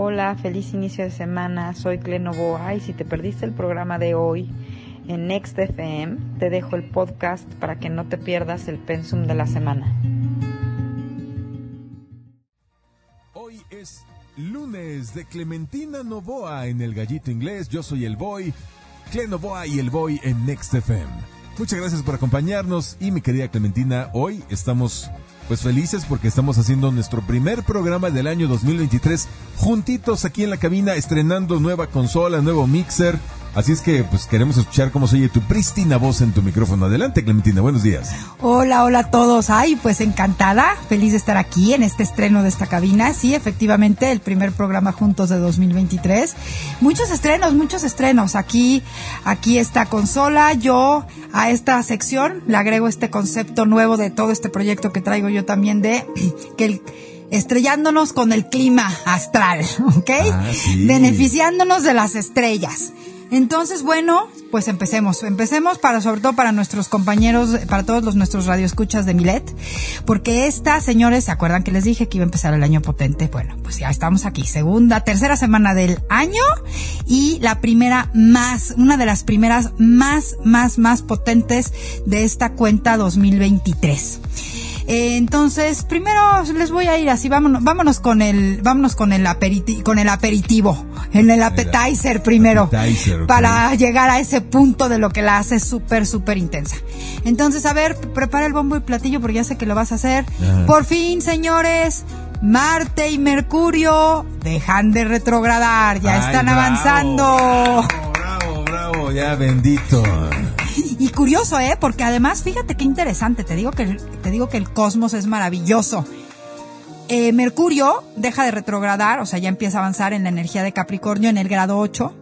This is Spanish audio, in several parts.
Hola, feliz inicio de semana. Soy Clenovoa y si te perdiste el programa de hoy en Next FM, te dejo el podcast para que no te pierdas el pensum de la semana. Hoy es lunes de Clementina Novoa en el Gallito Inglés. Yo soy el Boy, Clenovoa y el Boy en Next FM. Muchas gracias por acompañarnos y mi querida Clementina, hoy estamos pues felices porque estamos haciendo nuestro primer programa del año 2023 juntitos aquí en la cabina estrenando nueva consola, nuevo mixer Así es que pues queremos escuchar cómo se oye tu prístina voz en tu micrófono. Adelante, Clementina, buenos días. Hola, hola a todos. Ay, pues encantada, feliz de estar aquí en este estreno de esta cabina. Sí, efectivamente, el primer programa juntos de 2023. Muchos estrenos, muchos estrenos. Aquí, aquí esta consola. Yo a esta sección le agrego este concepto nuevo de todo este proyecto que traigo yo también de que el estrellándonos con el clima astral, ¿ok? Ah, sí. Beneficiándonos de las estrellas. Entonces, bueno, pues empecemos. Empecemos para, sobre todo para nuestros compañeros, para todos los nuestros radioescuchas de Milet, porque esta, señores, ¿se acuerdan que les dije que iba a empezar el año potente? Bueno, pues ya estamos aquí. Segunda, tercera semana del año y la primera más, una de las primeras más, más, más potentes de esta cuenta 2023. Eh, entonces, primero les voy a ir así, vámonos, vámonos con el, vámonos con el aperitivo, con el aperitivo, en el appetizer primero, appetizer, para llegar a ese punto de lo que la hace súper, súper intensa. Entonces, a ver, prepara el bombo y platillo porque ya sé que lo vas a hacer. Ajá. Por fin, señores, Marte y Mercurio dejan de retrogradar, ya Ay, están bravo, avanzando. Bravo, bravo, bravo, ya bendito. Y curioso, ¿eh? Porque además, fíjate qué interesante. Te digo que, te digo que el cosmos es maravilloso. Eh, Mercurio deja de retrogradar, o sea, ya empieza a avanzar en la energía de Capricornio en el grado 8.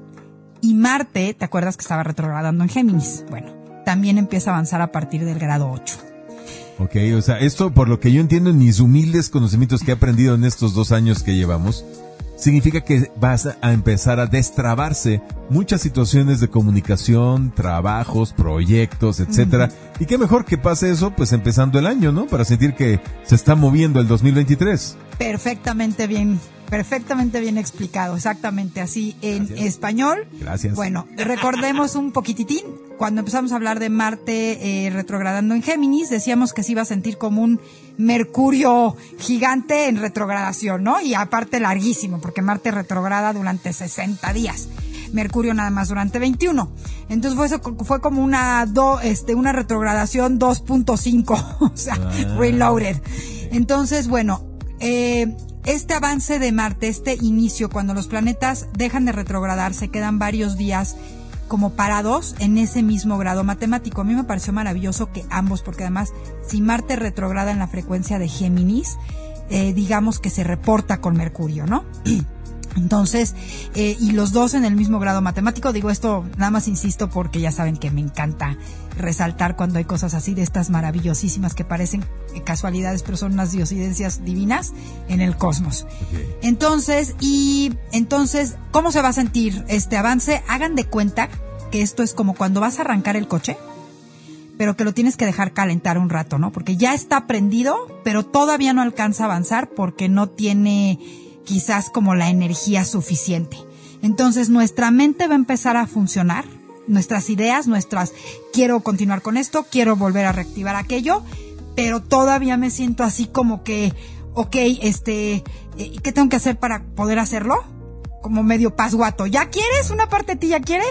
Y Marte, ¿te acuerdas que estaba retrogradando en Géminis? Bueno, también empieza a avanzar a partir del grado 8. Ok, o sea, esto por lo que yo entiendo en mis humildes conocimientos que he aprendido en estos dos años que llevamos, significa que vas a empezar a destrabarse muchas situaciones de comunicación, trabajos, proyectos, etcétera. Y qué mejor que pase eso, pues empezando el año, ¿no? Para sentir que se está moviendo el 2023. Perfectamente bien, perfectamente bien explicado, exactamente así en Gracias. español. Gracias. Bueno, recordemos un poquititín, cuando empezamos a hablar de Marte eh, retrogradando en Géminis, decíamos que se iba a sentir como un Mercurio gigante en retrogradación, ¿no? Y aparte larguísimo, porque Marte retrograda durante 60 días. Mercurio nada más durante 21. Entonces fue, eso- fue como una do, este una retrogradación 2.5, o sea, Ah. reloaded. Entonces, bueno, eh, este avance de Marte, este inicio, cuando los planetas dejan de retrogradar, se quedan varios días como parados en ese mismo grado matemático. A mí me pareció maravilloso que ambos, porque además, si Marte retrograda en la frecuencia de Géminis, eh, digamos que se reporta con Mercurio, ¿no? Entonces, eh, y los dos en el mismo grado matemático, digo esto, nada más insisto porque ya saben que me encanta resaltar cuando hay cosas así de estas maravillosísimas que parecen casualidades, pero son unas diosidencias divinas en el cosmos. Entonces, y entonces, ¿cómo se va a sentir este avance? Hagan de cuenta que esto es como cuando vas a arrancar el coche, pero que lo tienes que dejar calentar un rato, ¿no? Porque ya está prendido, pero todavía no alcanza a avanzar porque no tiene quizás como la energía suficiente. Entonces, nuestra mente va a empezar a funcionar, nuestras ideas, nuestras, quiero continuar con esto, quiero volver a reactivar aquello, pero todavía me siento así como que, ok, este, eh, ¿qué tengo que hacer para poder hacerlo? Como medio pasguato. ¿Ya quieres? Una parte de ti ya quiere,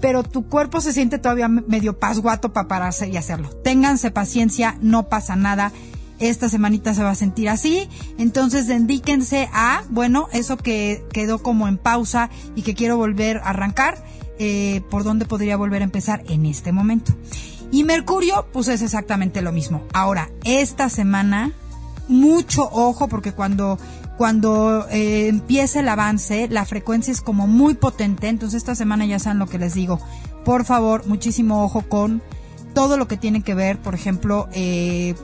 pero tu cuerpo se siente todavía me- medio pasguato para pararse y hacerlo. Ténganse paciencia, no pasa nada. Esta semanita se va a sentir así, entonces dedíquense a, bueno, eso que quedó como en pausa y que quiero volver a arrancar, eh, por dónde podría volver a empezar en este momento. Y Mercurio, pues es exactamente lo mismo. Ahora, esta semana, mucho ojo porque cuando cuando eh, empiece el avance, la frecuencia es como muy potente, entonces esta semana ya saben lo que les digo. Por favor, muchísimo ojo con todo lo que tiene que ver, por ejemplo, eh,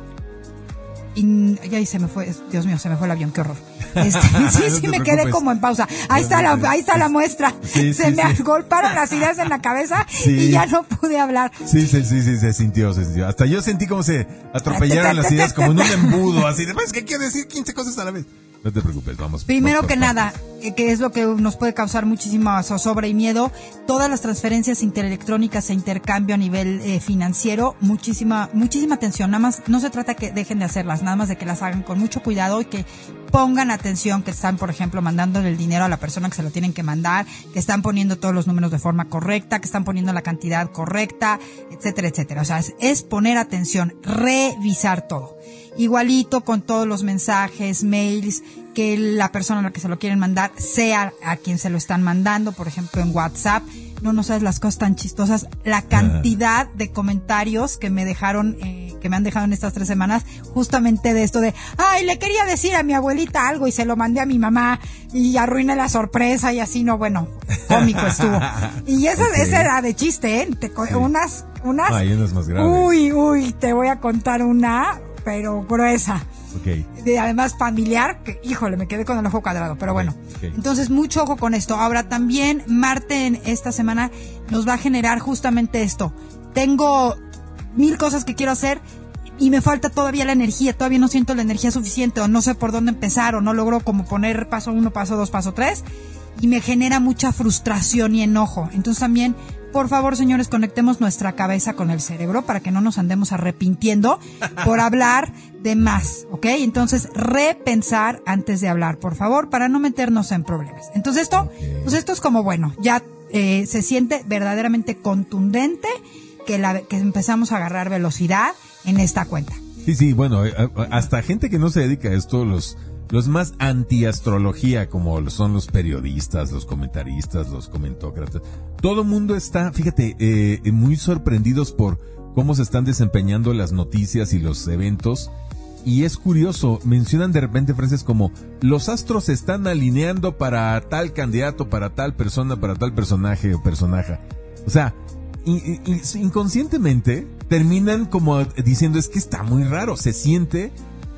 in- ya se me fue, Dios mío, se me fue el avión, qué horror. Este, sí, No sí, me quedé como en pausa. Ahí No está la, ahí está la muestra. Sí, se sí, me sí. agolparon las ideas en la cabeza y ya no pude hablar. Sí, sí, sí, sí, se sintió, se sintió. Hasta yo sentí como se atropellaron las ideas como en un embudo, así de, "Pues, ¿qué quiere decir 15 cosas a la vez? No te preocupes, vamos. Primero vamos que nada, que es lo que nos puede causar muchísima zozobra y miedo, todas las transferencias interelectrónicas e intercambio a nivel eh, financiero, muchísima, muchísima atención. Nada más, no se trata que dejen de hacerlas, nada más de que las hagan con mucho cuidado y que pongan atención que están, por ejemplo, mandando el dinero a la persona que se lo tienen que mandar, que están poniendo todos los números de forma correcta, que están poniendo la cantidad correcta, etcétera, etcétera. O sea, es, es poner atención, revisar todo. Igualito con todos los mensajes, mails, que la persona a la que se lo quieren mandar sea a quien se lo están mandando, por ejemplo en WhatsApp. No, no sabes las cosas tan chistosas, la cantidad de comentarios que me dejaron, eh, que me han dejado en estas tres semanas, justamente de esto de, ay, le quería decir a mi abuelita algo y se lo mandé a mi mamá y arruiné la sorpresa y así, no, bueno, cómico estuvo. Y esa, Ok. esa era de chiste, ¿eh? Te co- unas, unas, Hay unas más graves. uy, uy, te voy a contar una, pero gruesa de además familiar, que híjole, me quedé con el ojo cuadrado, pero bueno. Entonces, mucho ojo con esto. Ahora también Marte en esta semana nos va a generar justamente esto. Tengo mil cosas que quiero hacer y me falta todavía la energía, todavía no siento la energía suficiente o no sé por dónde empezar o no logro como poner paso uno, paso dos, paso tres y me genera mucha frustración y enojo. Entonces también, por favor, señores, conectemos nuestra cabeza con el cerebro para que no nos andemos arrepintiendo por hablar de más, ¿ok? Entonces, repensar antes de hablar, por favor, para no meternos en problemas. Entonces esto, pues esto es como bueno, ya eh, se siente verdaderamente contundente que, la, que empezamos a agarrar velocidad en esta cuenta. Sí, sí, bueno, eh, eh, hasta gente que no se dedica a esto, los, los más anti-astrología, como son los periodistas, los comentaristas, los comentócratas, todo mundo está, fíjate, eh, muy sorprendidos por cómo se están desempeñando las noticias y los eventos. Y es curioso, mencionan de repente frases como, los astros se están alineando para tal candidato, para tal persona, para tal personaje o personaje. O sea, in- in- inconscientemente terminan como diciendo es que está muy raro, se siente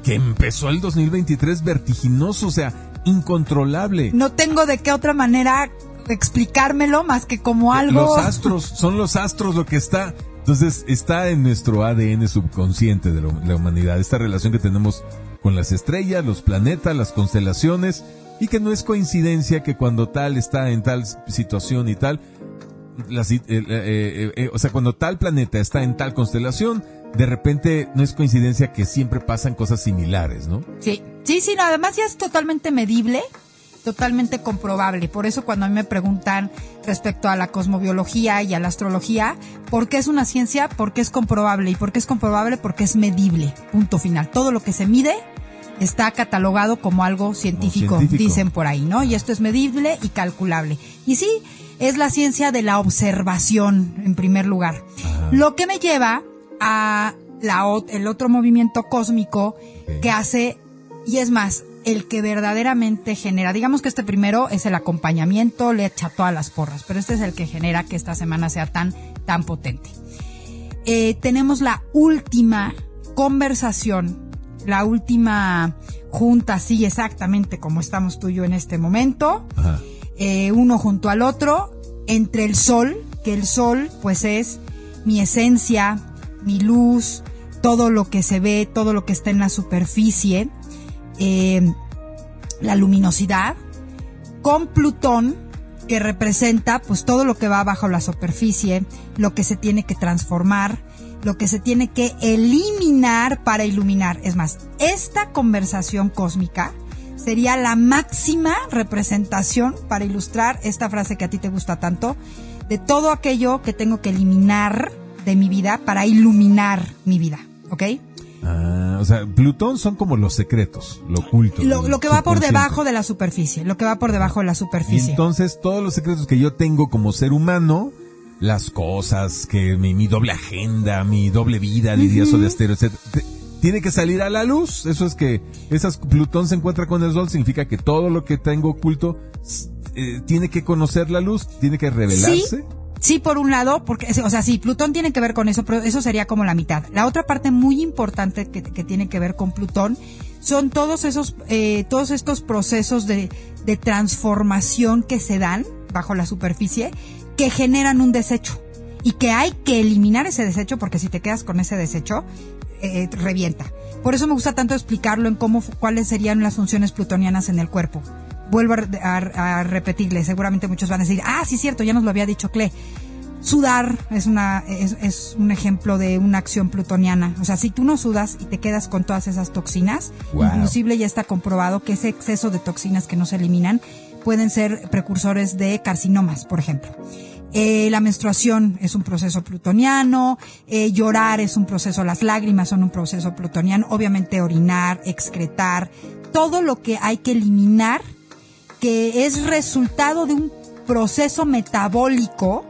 que empezó el 2023 vertiginoso, o sea, incontrolable. No tengo de qué otra manera explicármelo más que como algo. Los astros, son los astros lo que está. Entonces está en nuestro ADN subconsciente de la humanidad, esta relación que tenemos con las estrellas, los planetas, las constelaciones, y que no es coincidencia que cuando tal está en tal situación y tal, eh, eh, eh, eh, o sea, cuando tal planeta está en tal constelación, de repente no es coincidencia que siempre pasan cosas similares, ¿no? Sí, sí, sí, no, además ya es totalmente medible, totalmente comprobable. Por eso cuando a mí me preguntan respecto a la cosmobiología y a la astrología, ¿por qué es una ciencia? Porque es comprobable. ¿Y por qué es comprobable? Porque es medible. Punto final. Todo lo que se mide está catalogado como algo científico, científico. dicen por ahí, ¿no? Y esto es medible y calculable. Y sí, es la ciencia de la observación, en primer lugar. Lo que me lleva a la, el otro movimiento cósmico que hace, y es más, el que verdaderamente genera, digamos que este primero es el acompañamiento, le echa todas las porras, pero este es el que genera que esta semana sea tan, tan potente. Eh, tenemos la última conversación, la última junta, sí, exactamente como estamos tú y yo en este momento, eh, uno junto al otro, entre el sol, que el sol pues es mi esencia, mi luz, todo lo que se ve, todo lo que está en la superficie, eh, la luminosidad, con Plutón, que representa pues todo lo que va bajo la superficie, lo que se tiene que transformar, lo que se tiene que eliminar para iluminar. Es más, esta conversación cósmica sería la máxima representación para ilustrar esta frase que a ti te gusta tanto, de todo aquello que tengo que eliminar de mi vida para iluminar mi vida, ¿ok? Ah, o sea, Plutón son como los secretos, lo oculto. Lo, lo que va por debajo de la superficie, lo que va por debajo de la Y superficie. entonces todos los secretos que yo tengo como ser humano, las cosas, que mi, mi doble agenda, mi doble vida, diría Soda Stereo, etcétera, te- tiene que salir a la luz. Eso es que esas Plutón se encuentra con el Sol, significa que todo lo que tengo oculto eh, tiene que conocer la luz, tiene que revelarse. Sí, por un lado, porque, o sea, sí, Plutón tiene que ver con eso, pero eso sería como la mitad. La otra parte muy importante que, que tiene que ver con Plutón son todos esos, eh, todos estos procesos de, de transformación que se dan bajo la superficie que generan un desecho y que hay que eliminar ese desecho porque si te quedas con ese desecho, eh, revienta. Por eso me gusta tanto explicarlo en cómo, cuáles serían las funciones plutonianas en el cuerpo. Vuelvo a, a repetirle, seguramente muchos van a decir, ah, sí, cierto, ya nos lo había dicho Cle. Sudar es, una, es, es, un ejemplo de una acción plutoniana. O sea, si tú no sudas y te quedas con todas esas toxinas, Wow. inclusive ya está comprobado que ese exceso de toxinas que no se eliminan pueden ser precursores de carcinomas, por ejemplo. Eh, la menstruación es un proceso plutoniano, eh, llorar es un proceso, las lágrimas son un proceso plutoniano, obviamente orinar, excretar, todo lo que hay que eliminar que es resultado de un proceso metabólico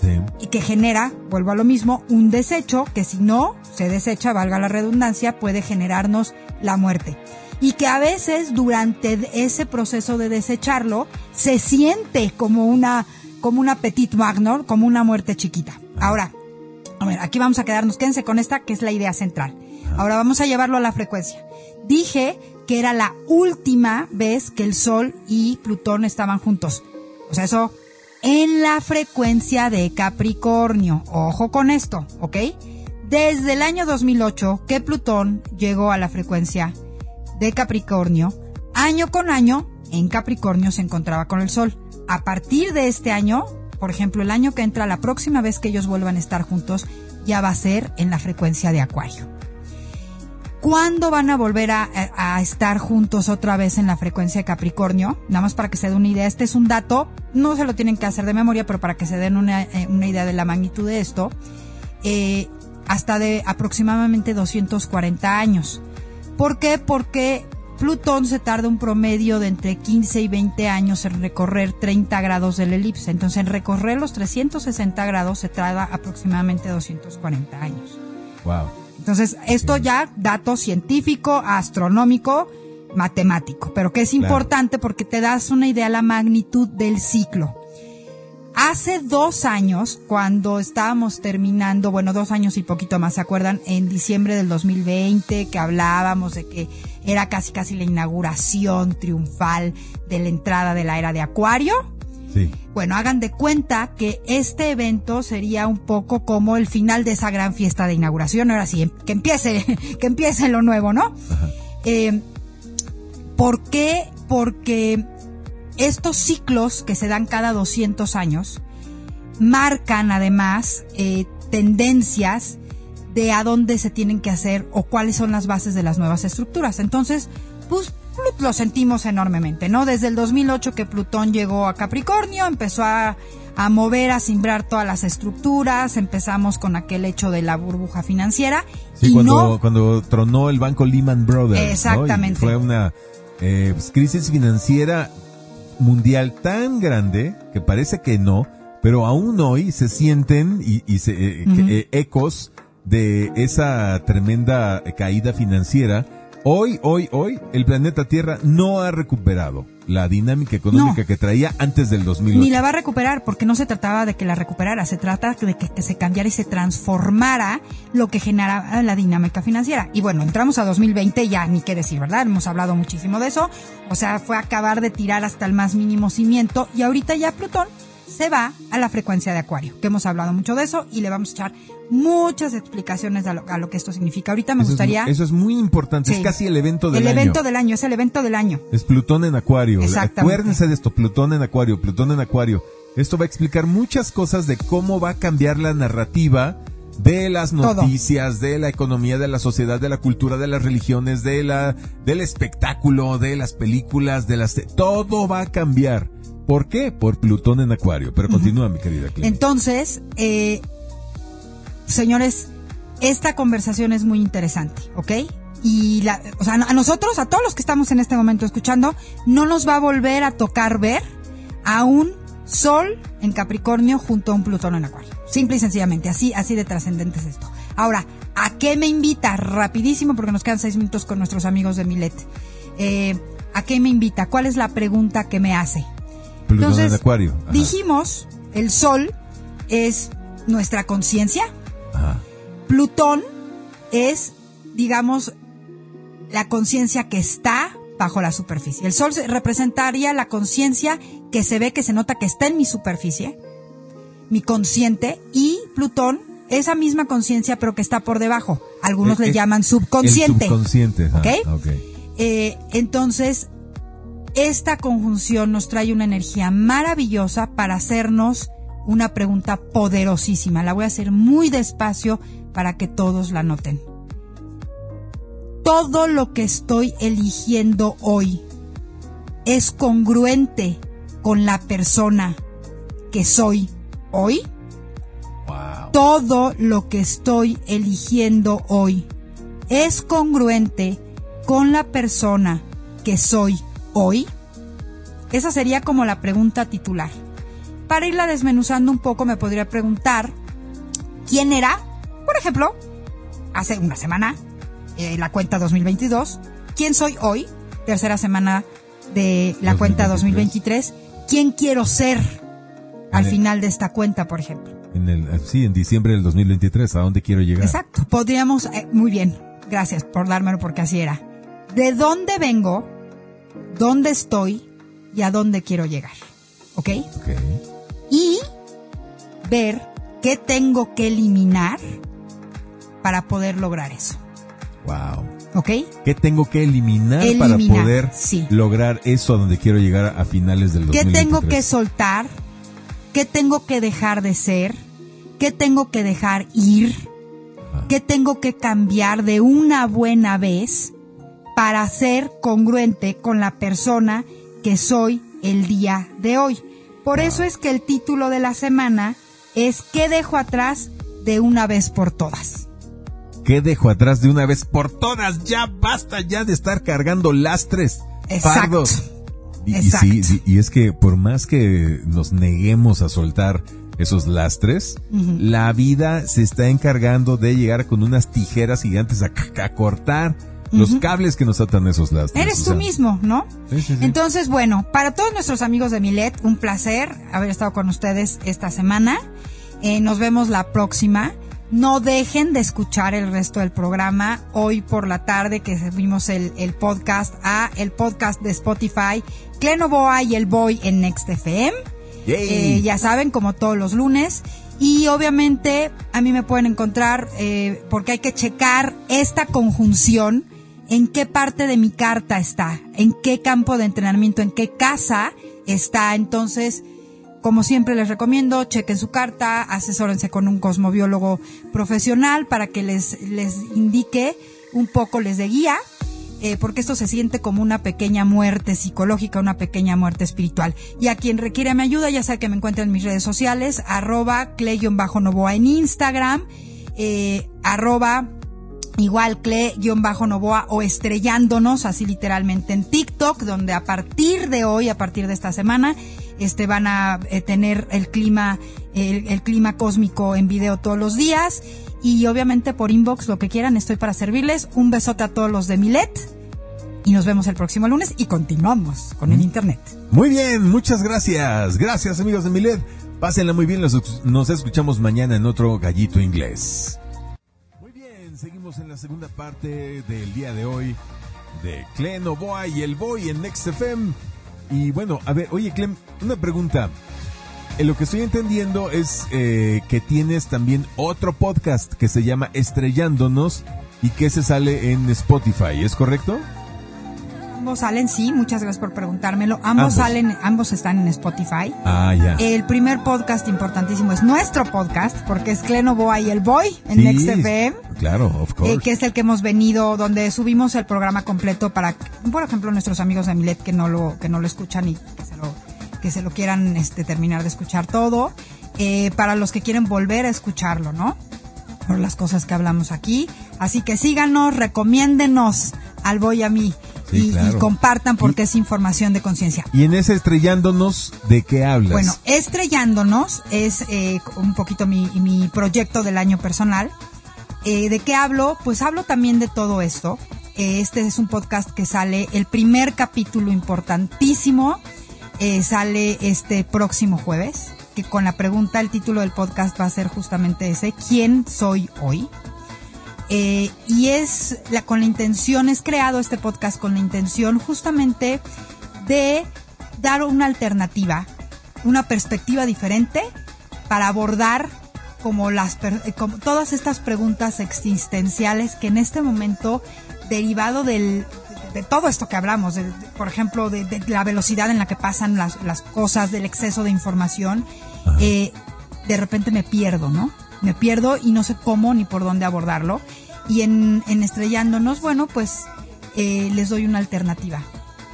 Sí. y que genera, vuelvo a lo mismo, un desecho que si no se desecha, valga la redundancia, puede generarnos la muerte. Y que a veces durante ese proceso de desecharlo se siente como una, como una petit magnor, como una muerte chiquita. Ahora, a ver, aquí vamos a quedarnos, quédense con esta que es la idea central. Ahora vamos a llevarlo a la frecuencia. Dije que era la última vez que el Sol y Plutón estaban juntos. O sea, eso en la frecuencia de Capricornio. Ojo con esto, ¿ok? Desde el año 2008 que Plutón llegó a la frecuencia de Capricornio, año con año en Capricornio se encontraba con el Sol. A partir de este año, por ejemplo, el año que entra, la próxima vez que ellos vuelvan a estar juntos, ya va a ser en la frecuencia de Acuario. ¿Cuándo van a volver a, a, estar juntos otra vez en la frecuencia de Capricornio? Nada más para que se den una idea. Este es un dato, no se lo tienen que hacer de memoria, pero para que se den una, eh, idea de la magnitud de esto. Eh, hasta de aproximadamente 240 años. ¿Por qué? Porque Plutón se tarda un promedio de entre 15 y 20 años en recorrer 30 grados del elipse. Entonces, en recorrer los 360 grados se tarda aproximadamente 240 años. Wow. Entonces, esto ya dato científico, astronómico, matemático, pero que es Claro. importante porque te das una idea de la magnitud del ciclo. Hace dos años, cuando estábamos terminando, bueno, dos años y poquito más, ¿se acuerdan? En diciembre del 2020, que hablábamos de que era casi casi la inauguración triunfal de la entrada de la era de Acuario. Sí. Bueno, hagan de cuenta que este evento sería un poco como el final de esa gran fiesta de inauguración. Ahora sí, que empiece, que empiece lo nuevo, ¿no? Eh, ¿Por qué? Porque estos ciclos que se dan cada 200 años marcan además eh, tendencias de a dónde se tienen que hacer o cuáles son las bases de las nuevas estructuras. Entonces, pues lo sentimos enormemente, ¿no? Desde el 2008 que Plutón llegó a Capricornio, empezó a, a mover, a simbrar todas las estructuras, empezamos con aquel hecho de la burbuja financiera Sí, y cuando, no cuando tronó el banco Lehman Brothers. ¿no? Y Exactamente. fue una eh, pues, crisis financiera mundial tan grande que parece que no, pero aún hoy se sienten y, y se, eh, eh, ecos de esa tremenda caída financiera. Hoy, hoy, hoy, el planeta Tierra no ha recuperado la dinámica económica No. que traía antes del 2008. Ni la va a recuperar, porque no se trataba de que la recuperara, se trata de que, que se cambiara y se transformara lo que generaba la dinámica financiera. Y bueno, entramos a 2020, ya ni qué decir, ¿verdad? Hemos hablado muchísimo de eso. O sea, fue acabar de tirar hasta el más mínimo cimiento y ahorita ya Plutón se va a la frecuencia de Acuario, que hemos hablado mucho de eso y le vamos a echar muchas explicaciones a lo, a lo que esto significa. Ahorita me eso, gustaría... es, eso es muy importante, Sí. es casi el evento del el año. evento del año, es el evento del año. Es Plutón en Acuario. Acuérdense de esto, Plutón en Acuario, Plutón en Acuario. Esto va a explicar muchas cosas de cómo va a cambiar la narrativa de las Todo. noticias, de la economía, de la sociedad, de la cultura, de las religiones, de la, del espectáculo, de las películas, de las, todo va a cambiar. ¿Por qué? Por Plutón en Acuario. Pero continúa, mi querida Clem. Entonces, eh, señores, esta conversación es muy interesante, ¿ok? Y la, o sea, a nosotros, a todos los que estamos en este momento escuchando, no nos va a volver a tocar ver a un Sol en Capricornio junto a un Plutón en Acuario. Simple y sencillamente, así, así de trascendente es esto. Ahora, ¿a qué me invita? Rapidísimo, porque nos quedan seis minutos con nuestros amigos de Milet. Eh, ¿A qué me invita? ¿Cuál es la pregunta que me hace? Plutón Entonces, en Acuario. Ajá. dijimos, el Sol es nuestra conciencia. Plutón es, digamos, la conciencia que está bajo la superficie. El Sol se- representaría la conciencia que se ve, que se nota que está en mi superficie, mi consciente, y Plutón, esa misma conciencia, pero que está por debajo. algunos le llaman subconsciente. El subconsciente. ah, ¿Ok? ok. Eh, entonces, esta conjunción nos trae una energía maravillosa para hacernos una pregunta poderosísima. La voy a hacer muy despacio para que todos la noten. Todo lo que estoy eligiendo hoy es congruente con la persona que soy hoy. Wow. Todo lo que estoy eligiendo hoy es congruente con la persona que soy hoy? Esa sería como la pregunta titular. Para irla desmenuzando un poco me podría preguntar quién era, por ejemplo, hace una semana, eh, la cuenta 2022, quién soy hoy, tercera semana de la cuenta 2023, quién quiero ser al el- final de esta cuenta, por ejemplo. En el, sí, en diciembre del 2023, ¿a dónde quiero llegar? Exacto. Podríamos, eh, muy bien, gracias por dármelo porque así era. ¿De dónde vengo? ¿Dónde estoy? ¿Y a dónde quiero llegar? ¿Ok? Y ver qué tengo que eliminar para poder lograr eso. Wow. ¿Ok? ¿Qué tengo que eliminar, para poder sí. lograr eso a donde quiero llegar a finales del ¿Qué 2023? tengo que soltar? ¿Qué tengo que dejar de ser? ¿Qué tengo que dejar ir? ¿Qué tengo que cambiar de una buena vez para ser congruente con la persona que soy el día de hoy? Por eso es que el título de la semana es ¿Qué dejo atrás de una vez por todas? ¿Qué dejo atrás de una vez por todas? Ya basta ya de estar cargando lastres, Exacto. fardos. Y, y Exacto. sí, sí, y es que por más que nos neguemos a soltar esos lastres, la vida se está encargando de llegar con unas tijeras gigantes a, a cortar los cables que nos atan esos lastres. Eres o tú mismo, ¿no? Sí, sí, sí. Entonces, bueno, para todos nuestros amigos de Milet, un placer haber estado con ustedes esta semana. Eh, nos vemos la próxima. No dejen de escuchar el resto del programa. Hoy por la tarde que subimos el, el podcast a el podcast de Spotify, Clenoboa y el Boy en Next FM. Eh, ya saben, como todos los lunes. Y obviamente a mí me pueden encontrar eh, porque hay que checar esta conjunción, en qué parte de mi carta está, en qué campo de entrenamiento, en qué casa está. Entonces, como siempre les recomiendo, chequen su carta, asesórense con un cosmobiólogo profesional para que les, les indique un poco, les dé guía eh, porque esto se siente como una pequeña muerte psicológica, una pequeña muerte espiritual. Y a quien requiera mi ayuda, ya sea que me encuentren en mis redes sociales, arroba cle-novoa en Instagram, eh, arroba igual cle-novoa o estrellándonos, así literalmente en TikTok, donde a partir de hoy, a partir de esta semana, este van a eh, tener el clima, el, el clima cósmico en video todos los días y obviamente por inbox lo que quieran, estoy para servirles. Un besote a todos los de Milet y nos vemos el próximo lunes y continuamos con el internet. Muy bien, muchas gracias. Gracias amigos de Milet. Pásenla muy bien, los- nos escuchamos mañana en otro gallito inglés. En la segunda parte del día de hoy de Clem Novoa y el Boy en Next FM. Y bueno, a ver, oye Clem, una pregunta. Eh, lo que estoy entendiendo es eh, que tienes también otro podcast que se llama Estrellándonos y que se sale en Spotify, ¿es correcto? Ambos salen, sí, muchas gracias por preguntármelo. Ambos, Ambos. salen, ambos están en Spotify. Ah, ya. El primer podcast importantísimo es nuestro podcast, porque es Cleno Boa y el Boy en Sí, Next FM. Claro, of course. eh, que es el que hemos venido, donde subimos el programa completo para, por ejemplo, nuestros amigos de Milet que no lo, que no lo escuchan y que se lo, que se lo quieran este, terminar de escuchar todo. Eh, para los que quieren volver a escucharlo, ¿no? Por las cosas que hablamos aquí. Así que síganos, recomiéndenos al Boy a mí. Sí, y, compartan porque es información de conciencia. Y en ese estrellándonos, ¿de qué hablas? Bueno, Estrellándonos es eh, un poquito mi, mi proyecto del año personal. Eh, ¿De qué hablo? Pues hablo también de todo esto. Eh, este es un podcast que sale, el primer capítulo importantísimo, eh, sale este próximo jueves, que con la pregunta, el título del podcast va a ser justamente ese, ¿quién soy hoy? Eh, y es la, con la intención, es creado este podcast con la intención justamente de dar una alternativa, una perspectiva diferente para abordar como las eh, como todas estas preguntas existenciales que en este momento derivado del de todo esto que hablamos, por ejemplo, de, la velocidad en la que pasan las, las cosas, del exceso de información, eh, de repente me pierdo, ¿no? Me pierdo y no sé cómo ni por dónde abordarlo. Y en, en Estrellándonos, bueno, pues eh, les doy una alternativa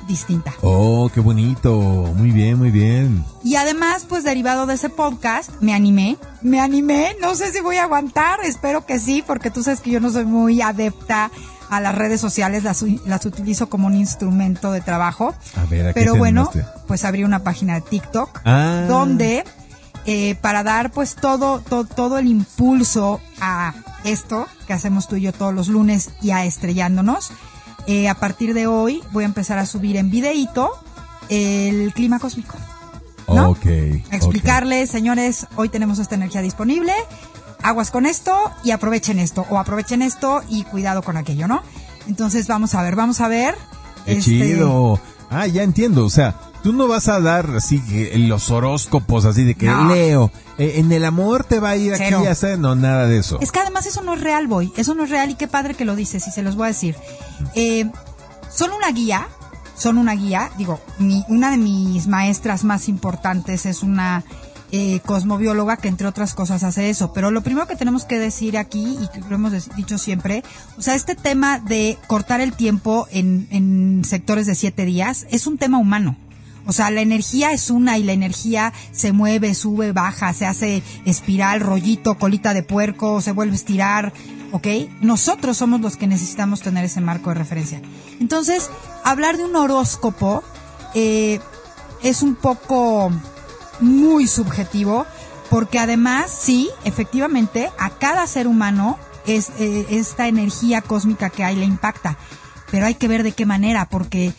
distinta. Oh, qué bonito. Muy bien, muy bien. Y además, pues derivado de ese podcast, me animé. Me animé. No sé si voy a aguantar. Espero que sí, porque tú sabes que yo no soy muy adepta a las redes sociales. Las, las utilizo como un instrumento de trabajo. A ver, Pero bueno, pues abrí una página de TikTok ah. donde eh, para dar pues todo, todo, todo el impulso a esto que hacemos tú y yo todos los lunes y a estrellándonos eh, a partir de hoy voy a empezar a subir en videíto el clima cósmico. ¿no? Ok. A explicarles, señores, hoy tenemos esta energía disponible, aguas con esto y aprovechen esto, o aprovechen esto y cuidado con aquello, ¿no? Entonces vamos a ver, vamos a ver. Qué este, chido. Ah, ya entiendo, o sea, tú no vas a dar así los horóscopos así de que Leo, eh, en el amor te va a ir aquí a hacer, no, nada de eso. Es que además eso no es real, boy, eso no es real y qué padre que lo dices y se los voy a decir. Eh, son una guía, son una guía, digo, mi, una de mis maestras más importantes es una eh, cosmobióloga que entre otras cosas hace eso. Pero lo primero que tenemos que decir aquí, y que lo hemos dicho siempre, o sea, este tema de cortar el tiempo en, en sectores de siete días es un tema humano. O sea, la energía es una y la energía se mueve, sube, baja, se hace espiral, rollito, colita de puerco, se vuelve a estirar, ¿ok? Nosotros somos los que necesitamos tener ese marco de referencia. Entonces, hablar de un horóscopo eh, es un poco muy subjetivo, porque además, sí, efectivamente, a cada ser humano es, eh, esta energía cósmica que hay le impacta. Pero hay que ver de qué manera, porque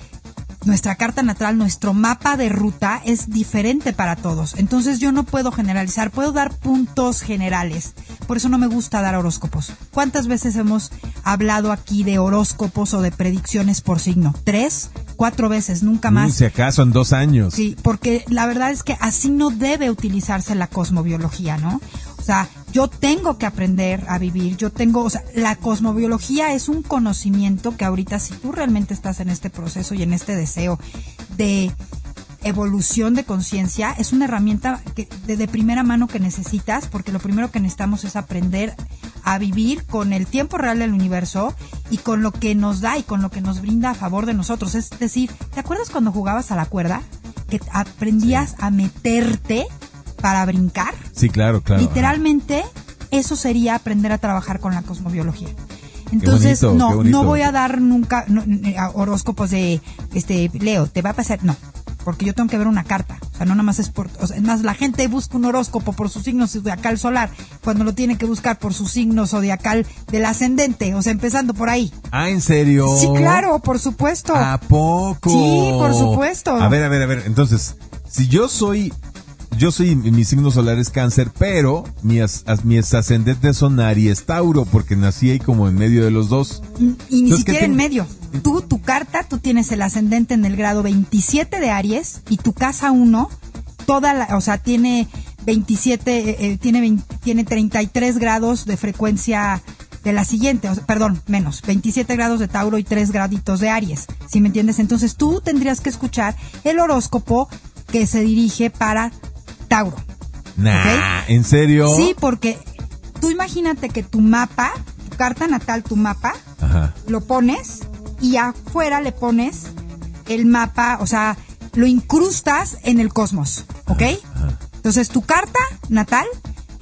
nuestra carta natal, nuestro mapa de ruta es diferente para todos. Entonces yo no puedo generalizar, puedo dar puntos generales. Por eso no me gusta dar horóscopos. ¿Cuántas veces hemos hablado aquí de horóscopos o de predicciones por signo? ¿Tres? ¿Cuatro veces? Nunca más. si acaso en dos años. Sí, porque la verdad es que así no debe utilizarse la cosmobiología, ¿no? O sea, yo tengo que aprender a vivir, yo tengo, o sea, la cosmobiología es un conocimiento que ahorita si tú realmente estás en este proceso y en este deseo de evolución de conciencia, es una herramienta que, de, primera mano que necesitas, porque lo primero que necesitamos es aprender a vivir con el tiempo real del universo y con lo que nos da y con lo que nos brinda a favor de nosotros. Es decir, ¿te acuerdas cuando jugabas a la cuerda? Que aprendías a meterte para brincar. Sí, claro, claro. Literalmente, eso sería aprender a trabajar con la cosmobiología. Entonces, no, no voy a dar nunca eh, horóscopos de, este, Leo, te va a pasar, no, porque yo tengo que ver una carta, o sea, no nada más es por, o sea, es más, la gente busca un horóscopo por sus signos zodiacal solar, cuando lo tiene que buscar por sus signos zodiacal del ascendente, o sea, empezando por ahí. Ah, ¿en serio? Sí, claro, por supuesto. ¿A poco? Sí, por supuesto. A ver, a ver, a ver, entonces, si yo soy yo soy, mi signo solar es cáncer, pero mis, mis ascendentes son Aries Tauro, porque nací ahí como en medio de los dos. Y, ni siquiera en medio. Tú, tu carta, tú tienes el ascendente en el grado 27 de Aries y tu casa 1, toda la, o sea, tiene 27, eh, eh, tiene, tiene 33 grados de frecuencia de la siguiente, perdón, menos, 27 grados de Tauro y 3 graditos de Aries, ¿sí me entiendes? Entonces tú tendrías que escuchar el horóscopo que se dirige para Tauro. Nah, ¿en serio? Sí, porque tú imagínate que tu mapa, tu carta natal, tu mapa, lo pones y afuera le pones el mapa, o sea, lo incrustas en el cosmos, ¿ok? Entonces tu carta natal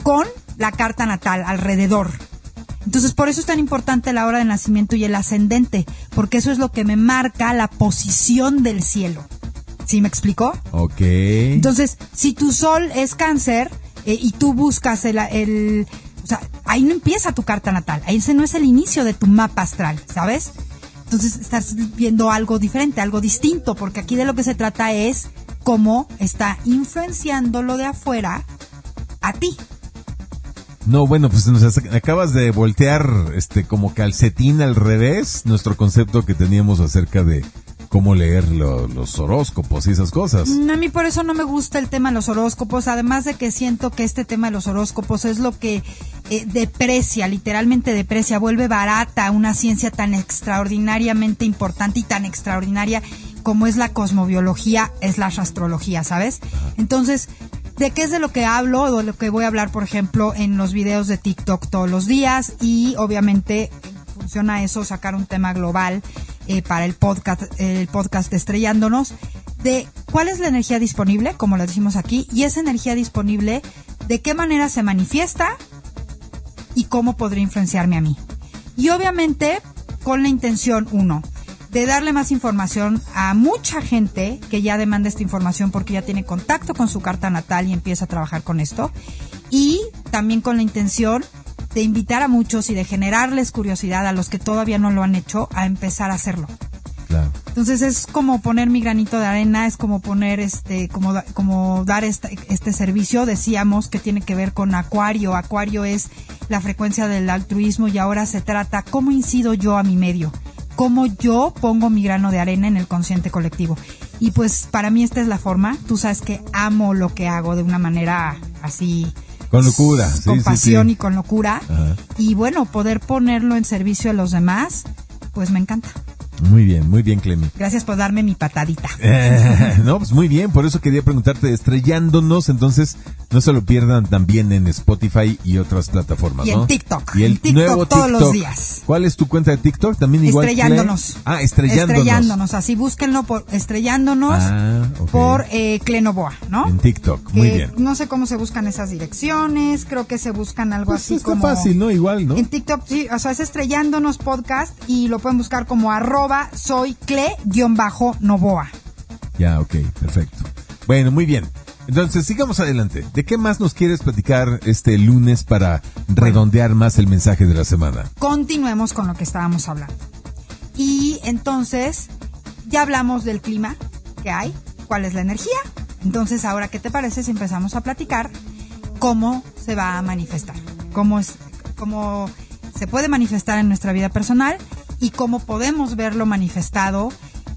con la carta natal alrededor. Entonces por eso es tan importante la hora de nacimiento y el ascendente, porque eso es lo que me marca la posición del cielo. ¿Sí me explicó? Ok. Entonces, si tu sol es cáncer eh, y tú buscas el, el, O sea, ahí no empieza tu carta natal. Ahí ese no es el inicio de tu mapa astral, ¿sabes? Entonces estás viendo algo diferente, algo distinto, porque aquí de lo que se trata es cómo está influenciando lo de afuera a ti. No, bueno, pues nos acabas de voltear este como calcetín al revés nuestro concepto que teníamos acerca de cómo leer lo- los horóscopos y esas cosas. Mm, A mí por eso no me gusta el tema de los horóscopos, además de que siento que este tema de los horóscopos es lo que eh, deprecia, literalmente deprecia, vuelve barata una ciencia tan extraordinariamente importante y tan extraordinaria como es la cosmobiología, es la astrología, ¿sabes? Entonces, ¿de qué es de lo que hablo o de lo que voy a hablar, por ejemplo, en los videos de TikTok todos los días? Y obviamente funciona eso, sacar un tema global eh, para el podcast, el podcast Estrellándonos, de cuál es la energía disponible, como lo decimos aquí, y esa energía disponible, de qué manera se manifiesta y cómo podría influenciarme a mí. Y obviamente con la intención, uno, de darle más información a mucha gente que ya demanda esta información porque ya tiene contacto con su carta natal y empieza a trabajar con esto. Y también con la intención de invitar a muchos y de generarles curiosidad a los que todavía no lo han hecho a empezar a hacerlo. Claro. Entonces es como poner mi granito de arena, es como poner este, como, como dar esta- este servicio. Decíamos que tiene que ver con Acuario. Acuario es la frecuencia del altruismo y ahora se trata cómo incido yo a mi medio, cómo yo pongo mi grano de arena en el consciente colectivo. Y pues para mí esta es la forma. Tú sabes que amo lo que hago de una manera así. Con locura, sí, con sí, pasión sí. y con locura. Ajá. Y bueno, poder ponerlo en servicio a los demás, pues me encanta. Muy bien, muy bien, Clemi. Gracias por darme mi patadita. Eh, no, pues muy bien, por eso quería preguntarte, estrellándonos, entonces no se lo pierdan también en Spotify y otras plataformas, Y en ¿no? TikTok, Y el en TikTok nuevo todos los días. ¿Cuál es tu cuenta de TikTok? También igual. Estrellándonos. Ah, estrellándonos. Estrellándonos, así búsquenlo por estrellándonos Ah, por eh, Clenoboa, ¿no? En TikTok, muy Eh, bien. No sé cómo se buscan esas direcciones, creo que se buscan algo Pues así está como... fácil, ¿no? Igual, ¿no? En TikTok, sí, o sea, es estrellándonos podcast y lo pueden buscar como arroba soy cle-novoa. Ya, ok, perfecto. Bueno, muy bien. Entonces, sigamos adelante. ¿De qué más nos quieres platicar este lunes para redondear más el mensaje de la semana? Continuemos con lo que estábamos hablando. Y entonces, ya hablamos del clima que hay, cuál es la energía. Entonces, ahora, ¿qué te parece si empezamos a platicar cómo se va a manifestar? ¿Cómo, es, cómo se puede manifestar en nuestra vida personal y cómo podemos verlo manifestado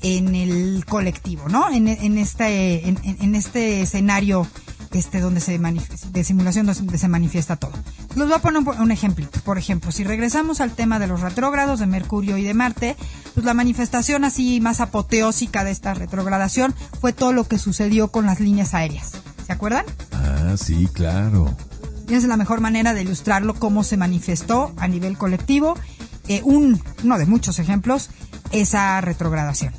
en el colectivo, ¿no? En, en este, en, en- este escenario este, donde se de simulación donde se manifiesta todo. Les voy a poner un, un ejemplito. Por ejemplo, si regresamos al tema de los retrógrados de Mercurio y de Marte, pues la manifestación así más apoteósica de esta retrogradación fue todo lo que sucedió con las líneas aéreas. ¿Se acuerdan? Ah, sí, claro. Y es la mejor manera de ilustrarlo cómo se manifestó a nivel colectivo. Un, uno de muchos ejemplos, esa retrogradación,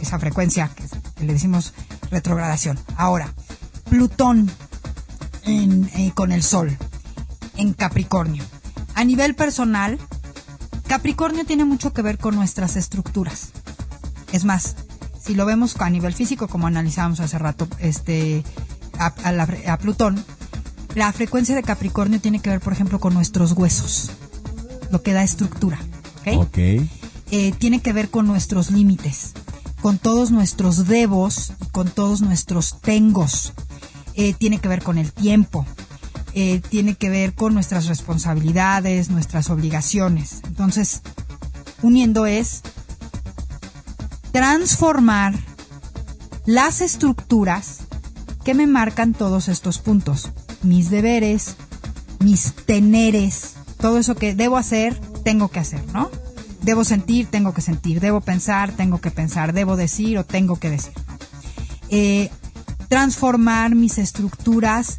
esa frecuencia que, le decimos retrogradación. Ahora, Plutón eh, con el Sol en Capricornio. A nivel personal, Capricornio tiene mucho que ver con nuestras estructuras. Es más, si lo vemos a nivel físico, como analizábamos hace rato, este, a, a Plutón, la frecuencia de Capricornio tiene que ver, por ejemplo, con nuestros huesos, lo que da estructura. ¿Ok? Eh, tiene que ver con nuestros límites, con todos nuestros debos, y con todos nuestros tengos. Eh, tiene que ver con el tiempo, eh, tiene que ver con nuestras responsabilidades, nuestras obligaciones. Entonces, uniendo es transformar las estructuras que me marcan todos estos puntos. Mis deberes, mis teneres, todo eso que debo hacer, tengo que hacer, ¿no? Debo sentir, tengo que sentir. Debo pensar, tengo que pensar. Debo decir o tengo que decir. Eh, transformar mis estructuras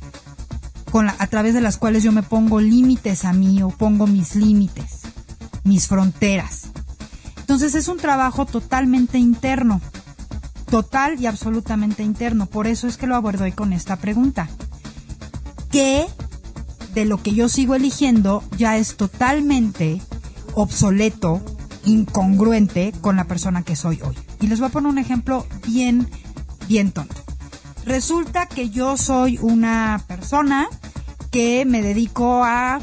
con a través de las cuales yo me pongo límites a mí o pongo mis límites, mis fronteras. Entonces es un trabajo totalmente interno, total y absolutamente interno. Por eso es que lo abordo hoy con esta pregunta. ¿Qué de lo que yo sigo eligiendo ya es totalmente obsoleto, incongruente con la persona que soy hoy? Y les voy a poner un ejemplo bien, bien tonto. Resulta que yo soy una persona que me dedico a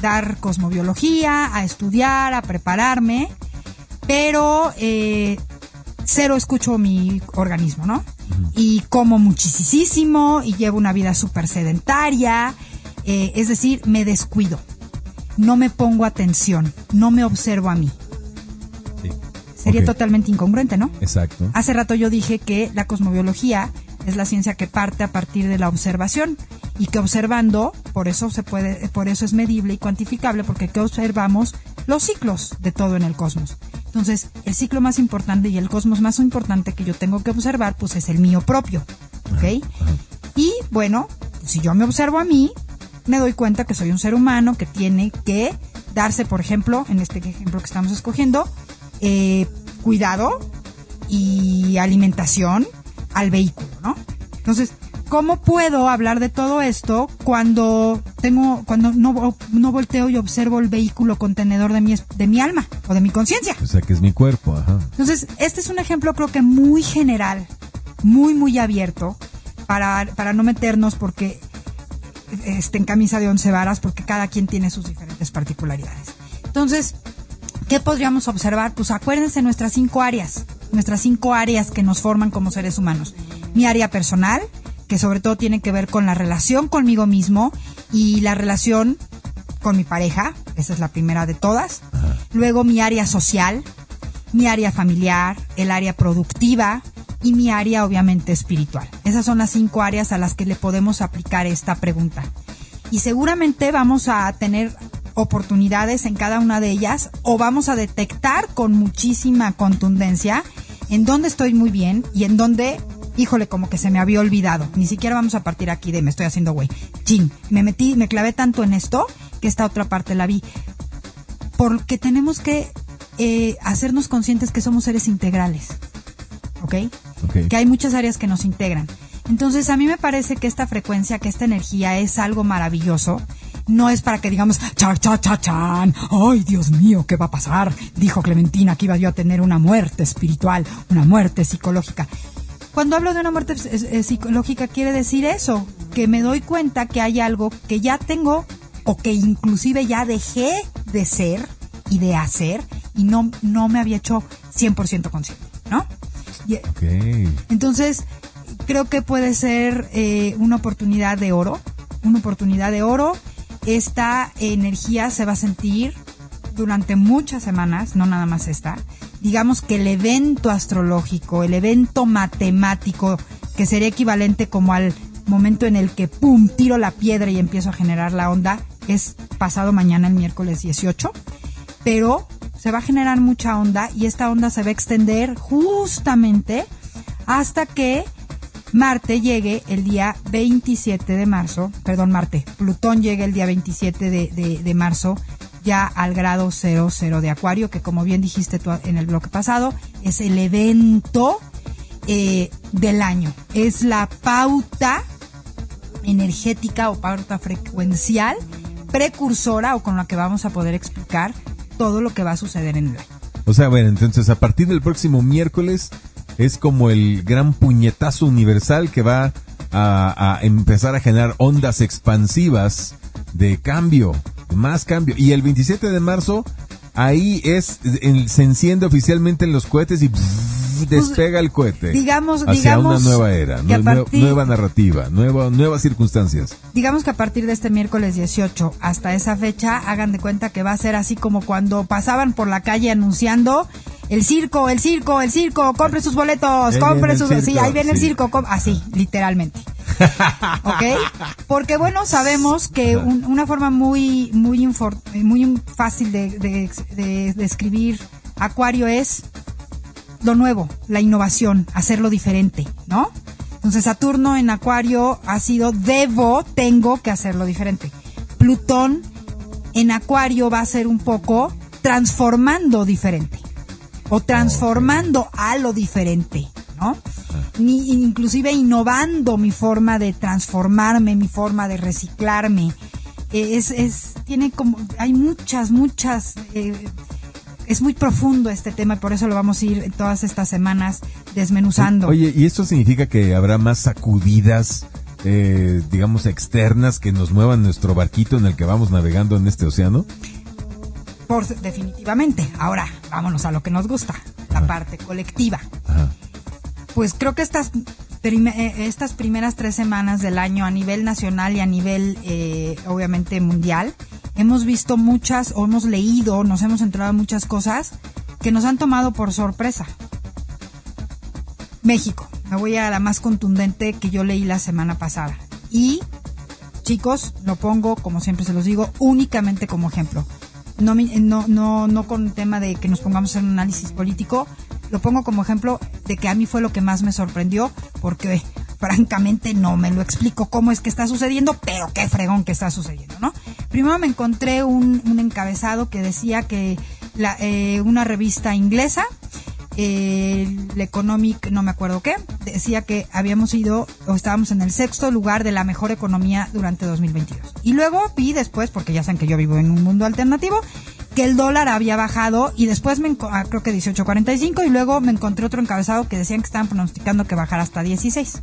dar cosmobiología, a estudiar, a prepararme, pero eh, cero escucho mi organismo, ¿no? Y como muchísimo y llevo una vida súper sedentaria, eh, es decir, me descuido, no me pongo atención, no me observo a mí. Sí. Sería totalmente incongruente, ¿no? Exacto. Hace rato yo dije que la cosmobiología es la ciencia que parte a partir de la observación y que observando, por eso se puede, por eso es medible y cuantificable, porque que observamos los ciclos de todo en el cosmos. Entonces, el ciclo más importante y el cosmos más importante que yo tengo que observar, pues es el mío propio, ¿ok? Y bueno, si yo me observo a mí, me doy cuenta que soy un ser humano que tiene que darse, por ejemplo, en este ejemplo que estamos escogiendo, eh, cuidado y alimentación al vehículo, ¿no? Entonces, ¿cómo puedo hablar de todo esto cuando tengo, cuando no, no volteo y observo el vehículo contenedor de mi, de mi alma o de mi conciencia? O sea, que es mi cuerpo, ajá. Entonces, este es un ejemplo creo que muy general, muy, muy abierto, para, para no meternos porque este, en camisa de once varas, porque cada quien tiene sus diferentes particularidades. Entonces, ¿qué podríamos observar? Pues acuérdense nuestras cinco áreas, nuestras cinco áreas que nos forman como seres humanos. Mi área personal, que sobre todo tiene que ver con la relación conmigo mismo y la relación con mi pareja, esa es la primera de todas. Luego mi área social, mi área familiar, el área productiva y mi área obviamente espiritual. Esas son las cinco áreas a las que le podemos aplicar esta pregunta. Y seguramente vamos a tener oportunidades en cada una de ellas o vamos a detectar con muchísima contundencia en dónde estoy muy bien y en dónde, híjole, como que se me había olvidado. Ni siquiera vamos a partir aquí de me estoy haciendo güey. Chin, me metí, me clavé tanto en esto que esta otra parte la vi porque tenemos que eh, hacernos conscientes que somos seres integrales, ¿ok? Que hay muchas áreas que nos integran. Entonces, a mí me parece que esta frecuencia, que esta energía es algo maravilloso. No es para que digamos, cha, cha, cha, chan, ay, Dios mío, ¿qué va a pasar? Dijo Clementina que iba yo a tener una muerte espiritual, una muerte psicológica. Cuando hablo de una muerte psicológica quiere decir eso, que me doy cuenta que hay algo que ya tengo o que inclusive ya dejé de ser y de hacer y no, no me había hecho 100% consciente, entonces, creo que puede ser eh, una oportunidad de oro, una oportunidad de oro. Esta energía se va a sentir durante muchas semanas, no nada más esta. Digamos que el evento astrológico, el evento matemático, que sería equivalente como al momento en el que, ¡pum!, tiro la piedra y empiezo a generar la onda, es pasado mañana, el miércoles 18 pero se va a generar mucha onda y esta onda se va a extender justamente hasta que Marte llegue el día 27 de marzo, perdón, Marte, Plutón llegue el día 27 de, de- marzo ya al grado 00 de Acuario, que como bien dijiste tú en el bloque pasado, es el evento eh, del año, es la pauta energética o pauta frecuencial precursora o con la que vamos a poder explicar todo lo que va a suceder en el año. O sea, bueno, entonces a partir del próximo miércoles es como el gran puñetazo universal que va a, empezar a generar ondas expansivas de cambio, más cambio. Y el 27 de marzo, ahí es, el- se enciende oficialmente los cohetes y despega el cohete. digamos- hacia digamos una nueva era, que a nue- nue- partir- nueva narrativa, nueva, nuevas circunstancias. Digamos que a partir de este miércoles 18 hasta esa fecha, hagan de cuenta que va a ser así como cuando pasaban por la calle anunciando el circo, el circo, el circo, compre sus boletos, compre sus... Sí, circo, ahí viene el sí. circo, así, literalmente. ¿Ok? Porque bueno, sabemos que un- una forma muy, muy, fácil de, de, de- de escribir Acuario es lo nuevo, la innovación, hacerlo diferente, ¿no? Entonces Saturno en Acuario ha sido debo, tengo que hacerlo diferente. Plutón en Acuario va a ser un poco transformando diferente o transformando a lo diferente, ¿no? Ni, inclusive innovando mi forma de transformarme, mi forma de reciclarme. Eh, Es, es, tiene como, hay muchas, muchas, eh, es muy profundo este tema y por eso lo vamos a ir todas estas semanas desmenuzando. Oye, ¿y esto significa que habrá más sacudidas, eh, digamos, externas que nos muevan nuestro barquito en el que vamos navegando en este océano? Por, definitivamente. Ahora, vámonos a lo que nos gusta, la parte colectiva. Ajá. Pues creo que estas, eh, estas primeras tres semanas del año a nivel nacional y a nivel, eh, obviamente, mundial, hemos visto muchas, o hemos leído, nos hemos enterado muchas cosas que nos han tomado por sorpresa. México. Me voy a la más contundente que yo leí la semana pasada. Y, chicos, lo pongo, como siempre se los digo, únicamente como ejemplo. No, no, no, no con el tema de que nos pongamos en análisis político, lo pongo como ejemplo de que a mí fue lo que más me sorprendió, porque francamente no me lo explico cómo es que está sucediendo, pero qué fregón que está sucediendo, ¿no? Primero me encontré un, un encabezado que decía que eh, una revista inglesa el Economic, no me acuerdo qué, decía que habíamos ido o estábamos en el sexto lugar de la mejor economía durante 2022. Y luego vi después, porque ya saben que yo vivo en un mundo alternativo, que el dólar había bajado y después me ah, creo que 18.45 y luego me encontré otro encabezado que decían que estaban pronosticando que bajara hasta 16.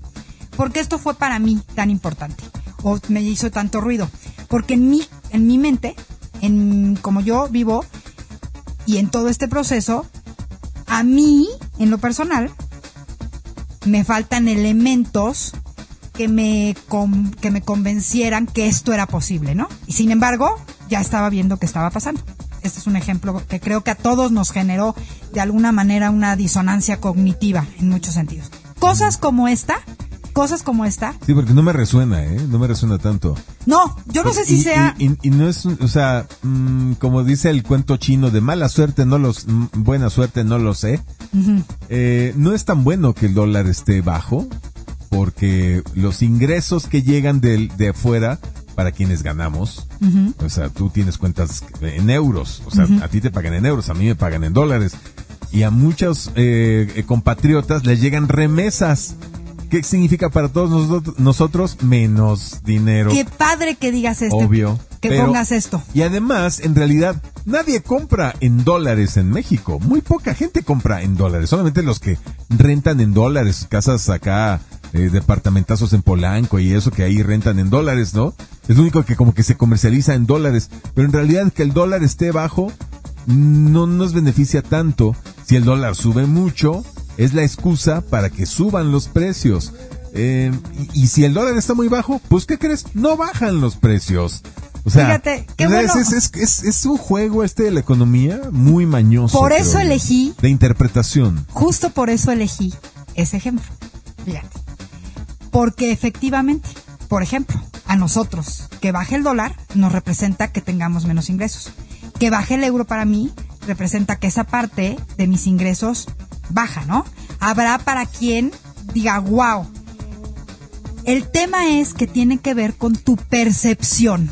Porque esto fue para mí tan importante o me hizo tanto ruido, porque mi en mi mente, en como yo vivo y en todo este proceso a mí, en lo personal, me faltan elementos que me, que me convencieran que esto era posible, ¿no? Y sin embargo, ya estaba viendo que estaba pasando. Este es un ejemplo que creo que a todos nos generó de alguna manera una disonancia cognitiva en muchos sentidos. Cosas como esta cosas como esta. Sí, porque no me resuena, ¿eh? No me resuena tanto. No, yo no sé si sea... Y, no es, o sea, mm, como dice el cuento chino, de mala suerte no los, mm, buena suerte no lo sé. Eh, no es tan bueno que el dólar esté bajo, porque los ingresos que llegan de, de afuera, para quienes ganamos, o sea, tú tienes cuentas en euros, o sea, a ti te pagan en euros, a mí me pagan en dólares. Y a muchos eh, compatriotas les llegan remesas ¿Qué significa para todos nosotros, menos dinero? Qué padre que digas esto. Obvio. Que pongas esto. Y además, en realidad, nadie compra en dólares en México. Muy poca gente compra en dólares. Solamente los que rentan en dólares. Casas acá, eh, departamentazos en Polanco y eso que ahí rentan en dólares, ¿no? Es lo único que como que se comercializa en dólares. Pero en realidad que el dólar esté bajo no nos beneficia tanto. Si el dólar sube mucho, es la excusa para que suban los precios. Eh, y, si el dólar está muy bajo, pues ¿qué crees? No bajan los precios. O sea, Fíjate, qué bueno. es, un juego este de la economía muy mañoso. Por eso elegí. De interpretación. Justo por eso elegí ese ejemplo. Fíjate. Porque efectivamente, por ejemplo, a nosotros, que baje el dólar nos representa que tengamos menos ingresos. Que baje el euro para mí representa que esa parte de mis ingresos baja, ¿no? Habrá para quien diga, wow. El tema es que tiene que ver con tu percepción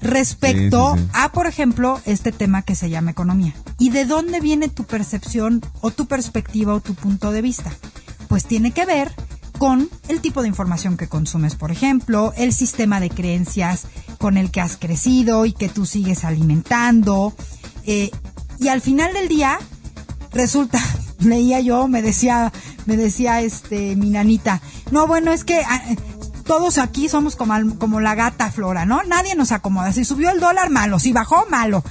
respecto a, por ejemplo, este tema que se llama economía. ¿Y de dónde viene tu percepción o tu perspectiva o tu punto de vista? Pues tiene que ver con el tipo de información que consumes, por ejemplo, el sistema de creencias con el que has crecido y que tú sigues alimentando. Eh, y al final del día, resulta, leía yo, me decía, me decía este mi nanita, no, bueno, es que ah, todos aquí somos como, como la gata flora, ¿no? Nadie nos acomoda. Si subió el dólar, malo. Si bajó, malo.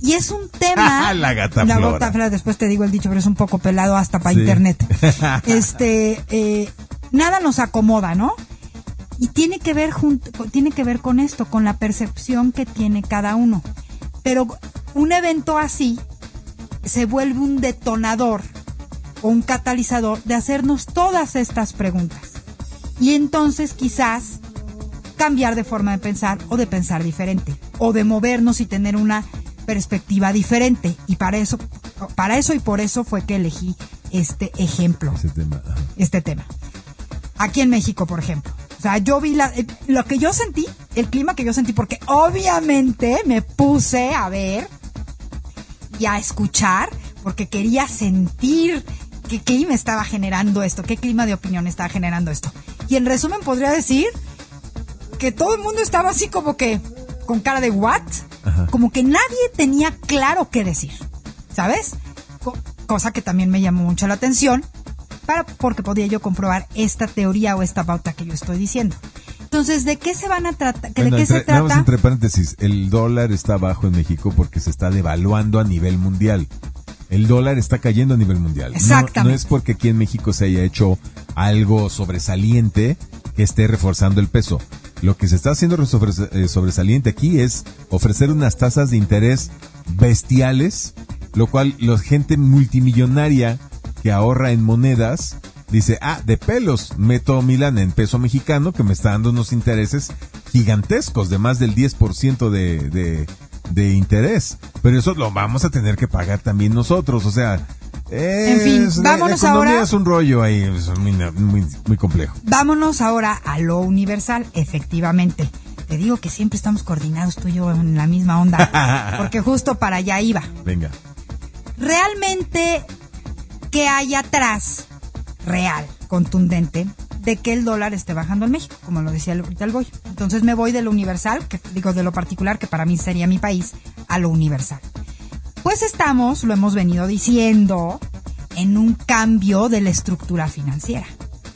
Y es un tema. la gata la Gata flora, después te digo el dicho, pero es un poco pelado hasta para internet. este, eh, nada nos acomoda, ¿no? Y tiene que ver tiene que ver con esto, con la percepción que tiene cada uno. Pero un evento así se vuelve un detonador o un catalizador de hacernos todas estas preguntas. Y entonces quizás cambiar de forma de pensar o de pensar diferente o de movernos y tener una perspectiva diferente y para eso para eso y por eso fue que elegí este ejemplo tema. este tema aquí en México por ejemplo o sea yo vi la, lo que yo sentí el clima que yo sentí porque obviamente me puse a ver y a escuchar porque quería sentir qué clima estaba generando esto, qué clima de opinión estaba generando esto. Y en resumen podría decir que todo el mundo estaba así como que con cara de what, como que nadie tenía claro qué decir, ¿sabes? cosa que también me llamó mucho la atención para, porque podía yo comprobar esta teoría o esta pauta que yo estoy diciendo. Entonces, ¿de qué se van a tratar? ¿De qué se trata? entre paréntesis, el dólar está bajo en México porque se está devaluando a nivel mundial. El dólar está cayendo a nivel mundial. Exactamente. No, es porque aquí en México se haya hecho algo sobresaliente que esté reforzando el peso. Lo que se está haciendo eh, sobresaliente aquí es ofrecer unas tasas de interés bestiales lo cual la gente multimillonaria que ahorra en monedas dice, ah, de pelos, meto Milán en peso mexicano que me está dando unos intereses gigantescos de más del 10% de, de, de interés. Pero eso lo vamos a tener que pagar también nosotros, o sea... en fin, vámonos ahora. es un rollo ahí, es muy, muy, muy complejo. Vámonos ahora a lo universal, efectivamente. Te digo que siempre estamos coordinados tú y yo en la misma onda, porque justo para allá iba. Venga. Realmente, ¿qué hay atrás? Real, contundente, de que el dólar esté bajando en México, como lo decía ahorita el Boy. Entonces me voy de lo universal, que digo de lo particular, que para mí sería mi país, a lo universal. Pues estamos, lo hemos venido diciendo, en un cambio de la estructura financiera.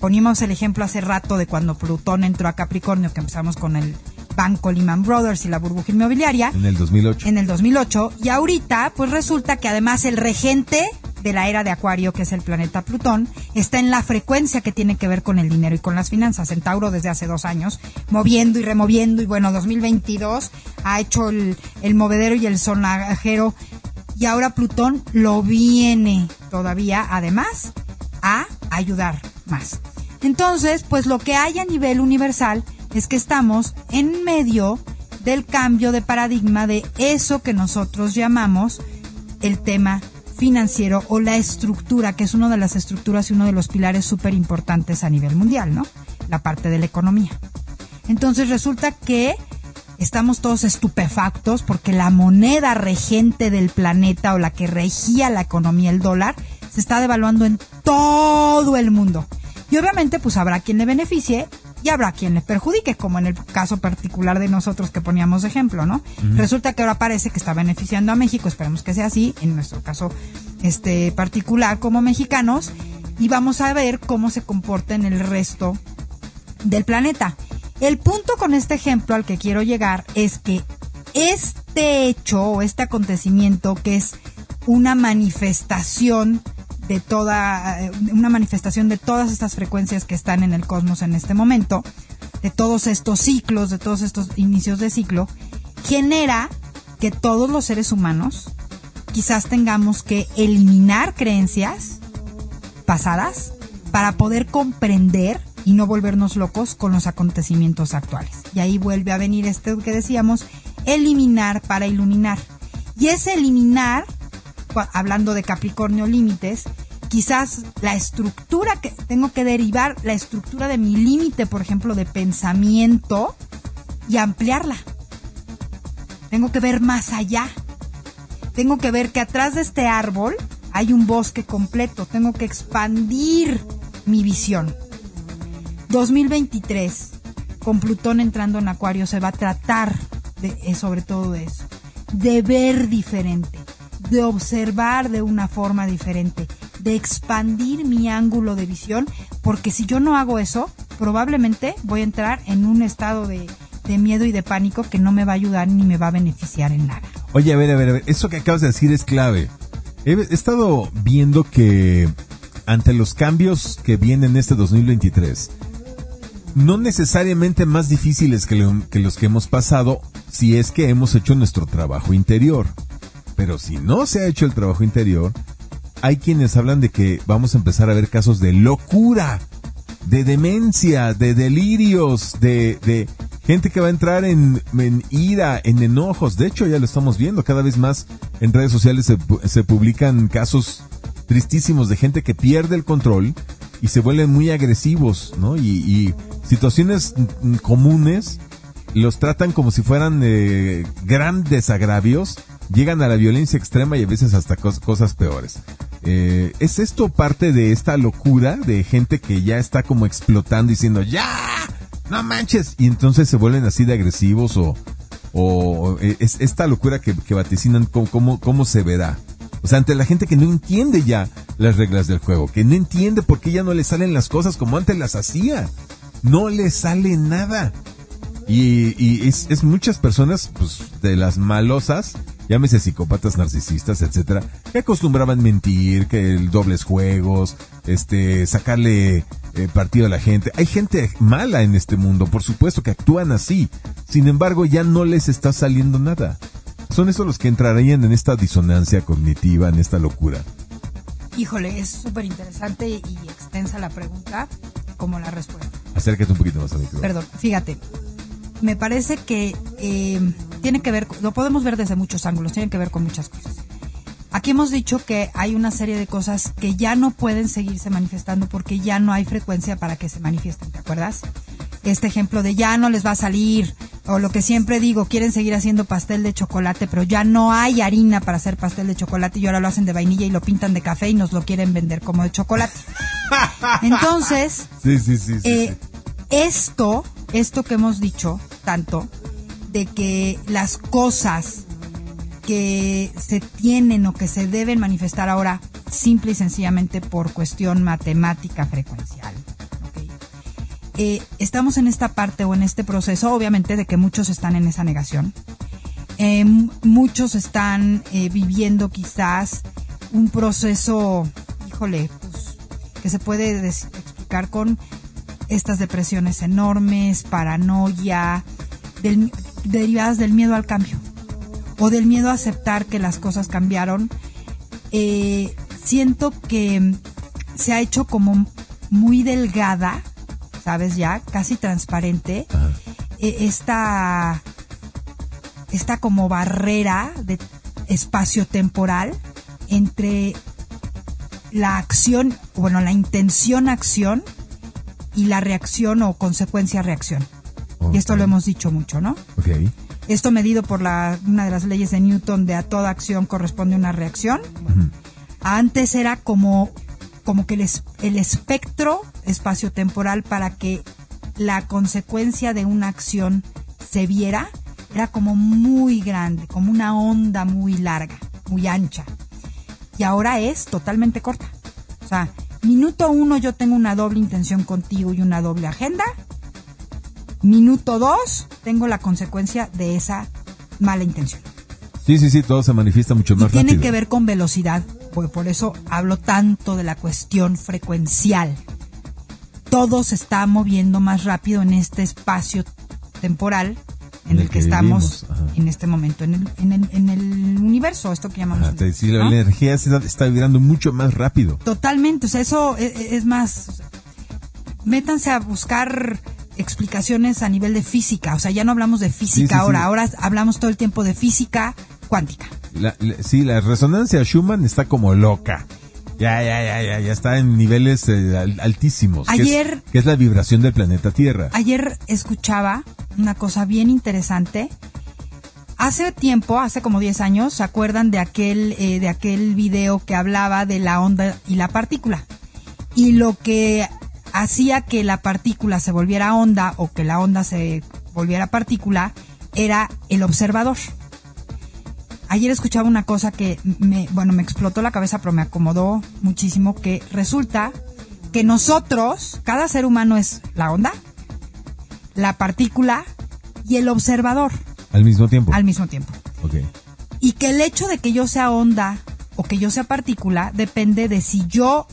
Poníamos el ejemplo hace rato de cuando Plutón entró a Capricornio, que empezamos con el Banco Lehman Brothers y la burbuja inmobiliaria. En el 2008. En el 2008. Y ahorita, pues resulta que además el regente de la era de Acuario, que es el planeta Plutón, está en la frecuencia que tiene que ver con el dinero y con las finanzas. En Tauro desde hace dos años, moviendo y removiendo. Y bueno, 2022 ha hecho el, el movedero y el sonajero. Y ahora Plutón lo viene todavía, además, a ayudar más. Entonces, pues lo que hay a nivel universal es que estamos en medio del cambio de paradigma de eso que nosotros llamamos el tema financiero o la estructura, que es una de las estructuras y uno de los pilares súper importantes a nivel mundial, ¿no? La parte de la economía. Entonces resulta que estamos todos estupefactos porque la moneda regente del planeta o la que regía la economía, el dólar, se está devaluando en todo el mundo. Y obviamente pues habrá quien le beneficie y habrá quien le perjudique, como en el caso particular de nosotros que poníamos de ejemplo, ¿no? Resulta que ahora parece que está beneficiando a México, esperemos que sea así, en nuestro caso este particular como mexicanos, y vamos a ver cómo se comporta en el resto del planeta. El punto con este ejemplo al que quiero llegar es que este hecho o este acontecimiento que es una manifestación de toda, eh, una manifestación de todas estas frecuencias que están en el cosmos en este momento, de todos estos ciclos, de todos estos inicios de ciclo, genera que todos los seres humanos quizás tengamos que eliminar creencias pasadas para poder comprender y no volvernos locos con los acontecimientos actuales. Y ahí vuelve a venir este que decíamos, eliminar para iluminar. Y ese eliminar hablando de Capricornio límites, quizás la estructura que tengo que derivar, la estructura de mi límite, por ejemplo, de pensamiento y ampliarla. Tengo que ver más allá. Tengo que ver que atrás de este árbol hay un bosque completo. Tengo que expandir mi visión. 2023, con Plutón entrando en Acuario, se va a tratar de, eh, sobre todo de eso, de ver diferente de observar de una forma diferente, de expandir mi ángulo de visión, porque si yo no hago eso, probablemente voy a entrar en un estado de, miedo y de pánico que no me va a ayudar ni me va a beneficiar en nada. Oye, a ver, a ver, a ver, eso que acabas de decir es clave. He, estado viendo que ante los cambios que vienen este 2023, no necesariamente más difíciles que, que los que hemos pasado si es que hemos hecho nuestro trabajo interior. Pero si no se ha hecho el trabajo interior, hay quienes hablan de que vamos a empezar a ver casos de locura, de demencia, de delirios, de, de gente que va a entrar en, ira, en enojos. De hecho, ya lo estamos viendo cada vez más en redes sociales se, se publican casos tristísimos de gente que pierde el control y se vuelven muy agresivos, ¿no? Y, y situaciones comunes los tratan como si fueran eh, grandes agravios llegan a la violencia extrema y a veces hasta cosas peores. Eh, ¿Es esto parte de esta locura de gente que ya está como explotando diciendo, ya, no manches? Y entonces se vuelven así de agresivos o, eh, es esta locura que, que vaticinan cómo, cómo se verá. O sea, ante la gente que no entiende ya las reglas del juego, que no entiende por qué ya no le salen las cosas como antes las hacía. No le sale nada. Y, y es, es, muchas personas, pues, de las malosas, llámese psicópatas, narcisistas, etcétera, que acostumbraban mentir, que el dobles juegos, este, sacarle eh, partido a la gente. Hay gente mala en este mundo, por supuesto, que actúan así. Sin embargo, ya no les está saliendo nada. son esos los que entrarían en esta disonancia cognitiva, en esta locura. Híjole, es súper interesante y extensa la pregunta como la respuesta. Acércate un poquito más a mí. Perdón, fíjate, me parece que eh, tiene que ver, lo podemos ver desde muchos ángulos, tiene que ver con muchas cosas. Aquí hemos dicho que hay una serie de cosas que ya no pueden seguirse manifestando porque ya no hay frecuencia para que se manifiesten, ¿te acuerdas? Este ejemplo de ya no les va a salir, o lo que siempre digo, quieren seguir haciendo pastel de chocolate, pero ya no hay harina para hacer pastel de chocolate y ahora lo hacen de vainilla y lo pintan de café y nos lo quieren vender como de chocolate. Entonces, eh, esto, esto que hemos dicho tanto, de que las cosas que se tienen o que se deben manifestar ahora simple y sencillamente por cuestión matemática frecuencial. Eh, estamos en esta parte o en este proceso, obviamente, de que muchos están en esa negación. Eh, muchos están eh, viviendo quizás un proceso, híjole, pues, que se puede explicar con estas depresiones enormes, paranoia, derivadas del miedo al cambio o del miedo a aceptar que las cosas cambiaron, eh, siento que se ha hecho como muy delgada, ¿sabes ya? Casi transparente. E, esta, esta como barrera de espacio temporal entre la acción, bueno, la intención acción y la reacción o consecuencia Y esto lo hemos dicho mucho, ¿no? Okay. Esto medido por la, una de las leyes de Newton de a toda acción corresponde una reacción. Antes era como, como que el, el espectro espacio-temporal para que la consecuencia de una acción se viera era como muy grande, como una onda muy larga, muy ancha. Y ahora es totalmente corta. O sea, minuto uno yo tengo una doble intención contigo y una doble agenda Minuto dos, tengo la consecuencia de esa mala intención. Sí, sí, sí, todo se manifiesta mucho más rápido. Tiene que ver con velocidad, pues por eso hablo tanto de la cuestión frecuencial. Todo se está moviendo más rápido en este espacio temporal en, el, que, estamos en este momento, en el, en el, universo, esto que llamamos. Ajá, La energía está, está, vibrando mucho más rápido. Totalmente, o sea, eso es, es más. Métanse a buscar explicaciones a nivel de física. O sea, ya no hablamos de física ahora, ahora hablamos todo el tiempo de física cuántica. sí, la resonancia Schumann está como loca. Ya, ya, ya, ya, ya está en niveles eh, altísimos. Ayer. Que es, la vibración del planeta Tierra. Ayer escuchaba una cosa bien interesante. Hace tiempo, hace como 10 años, ¿se acuerdan de aquel, eh, de aquel video que hablaba de la onda y la partícula? Y lo que hacía que la partícula se volviera onda o que la onda se volviera partícula era el observador. Ayer escuchaba una cosa que me, bueno, me explotó la cabeza, pero me acomodó muchísimo, que resulta que nosotros, cada ser humano es la onda, la partícula y el observador. Al mismo tiempo. Al mismo tiempo. Okay. Y que el hecho de que yo sea onda o que yo sea partícula depende de si yo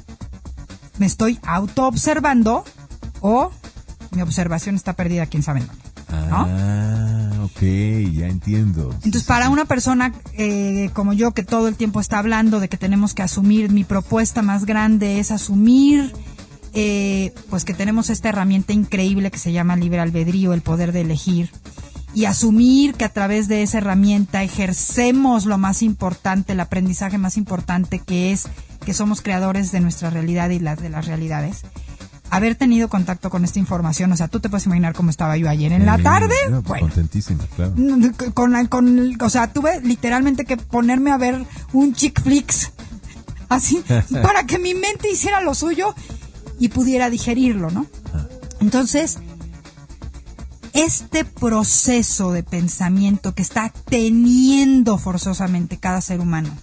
me estoy auto-observando o mi observación está perdida, quién sabe dónde. Ah, ok, ya entiendo. Entonces, para una persona eh, como yo que todo el tiempo está hablando de que tenemos que asumir, mi propuesta más grande es asumir, eh, pues que tenemos esta herramienta increíble que se llama libre albedrío, el poder de elegir, y asumir que a través de esa herramienta ejercemos lo más importante, el aprendizaje más importante que es que somos creadores de nuestra realidad y la de las realidades. Haber tenido contacto con esta información, o sea, tú te puedes imaginar cómo estaba yo ayer en la tarde. Pues, bueno, contentísima, claro. Con, con, o sea, tuve literalmente que ponerme a ver un chick flicks, así, para que mi mente hiciera lo suyo y pudiera digerirlo, ¿no? Ah. Entonces, este proceso de pensamiento que está teniendo forzosamente cada ser humano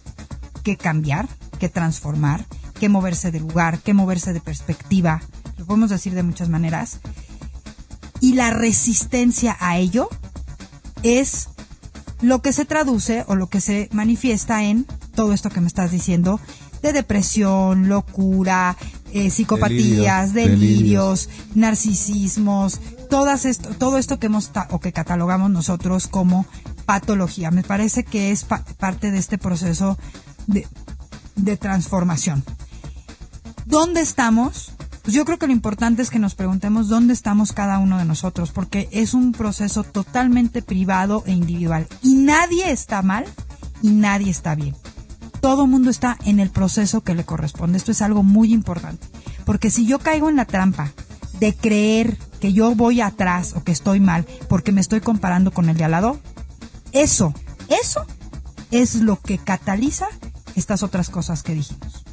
que cambiar, que transformar, que moverse de lugar, que moverse de perspectiva, lo podemos decir de muchas maneras. Y la resistencia a ello es lo que se traduce o lo que se manifiesta en todo esto que me estás diciendo de depresión, locura, eh, psicopatías, delirios, narcisismos, todas esto, todo esto que hemos o que catalogamos nosotros como patología. Me parece que es parte de este proceso de, de transformación. ¿Dónde estamos? Pues yo creo que lo importante es que nos preguntemos dónde estamos cada uno de nosotros, porque es un proceso totalmente privado e individual. Y nadie está mal y nadie está bien. Todo mundo está en el proceso que le corresponde. Esto es algo muy importante. Porque si yo caigo en la trampa de creer que yo voy atrás o que estoy mal porque me estoy comparando con el de al lado, eso, eso es lo que cataliza estas otras cosas que dijimos.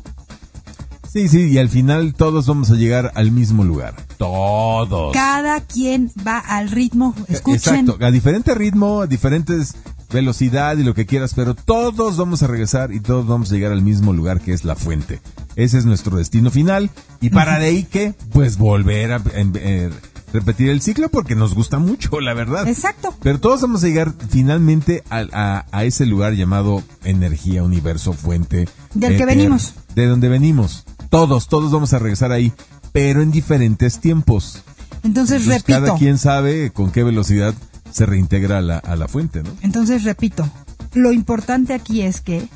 Sí, sí, y al final todos vamos a llegar al mismo lugar. Todos. Cada quien va al ritmo, escuchen. Exacto, a diferente ritmo, a diferentes velocidad y lo que quieras, pero todos vamos a regresar y todos vamos a llegar al mismo lugar que es la fuente. Ese es nuestro destino final y para de ahí que, pues volver a eh, repetir el ciclo porque nos gusta mucho, la verdad. Exacto. Pero todos vamos a llegar finalmente a, a, ese lugar llamado energía, universo, fuente. Del que venimos. De donde venimos. Todos, todos vamos a regresar ahí, pero en diferentes tiempos. Entonces, repito. Cada quien sabe con qué velocidad se reintegra a la, a la fuente, ¿no? Entonces, repito, lo importante aquí es que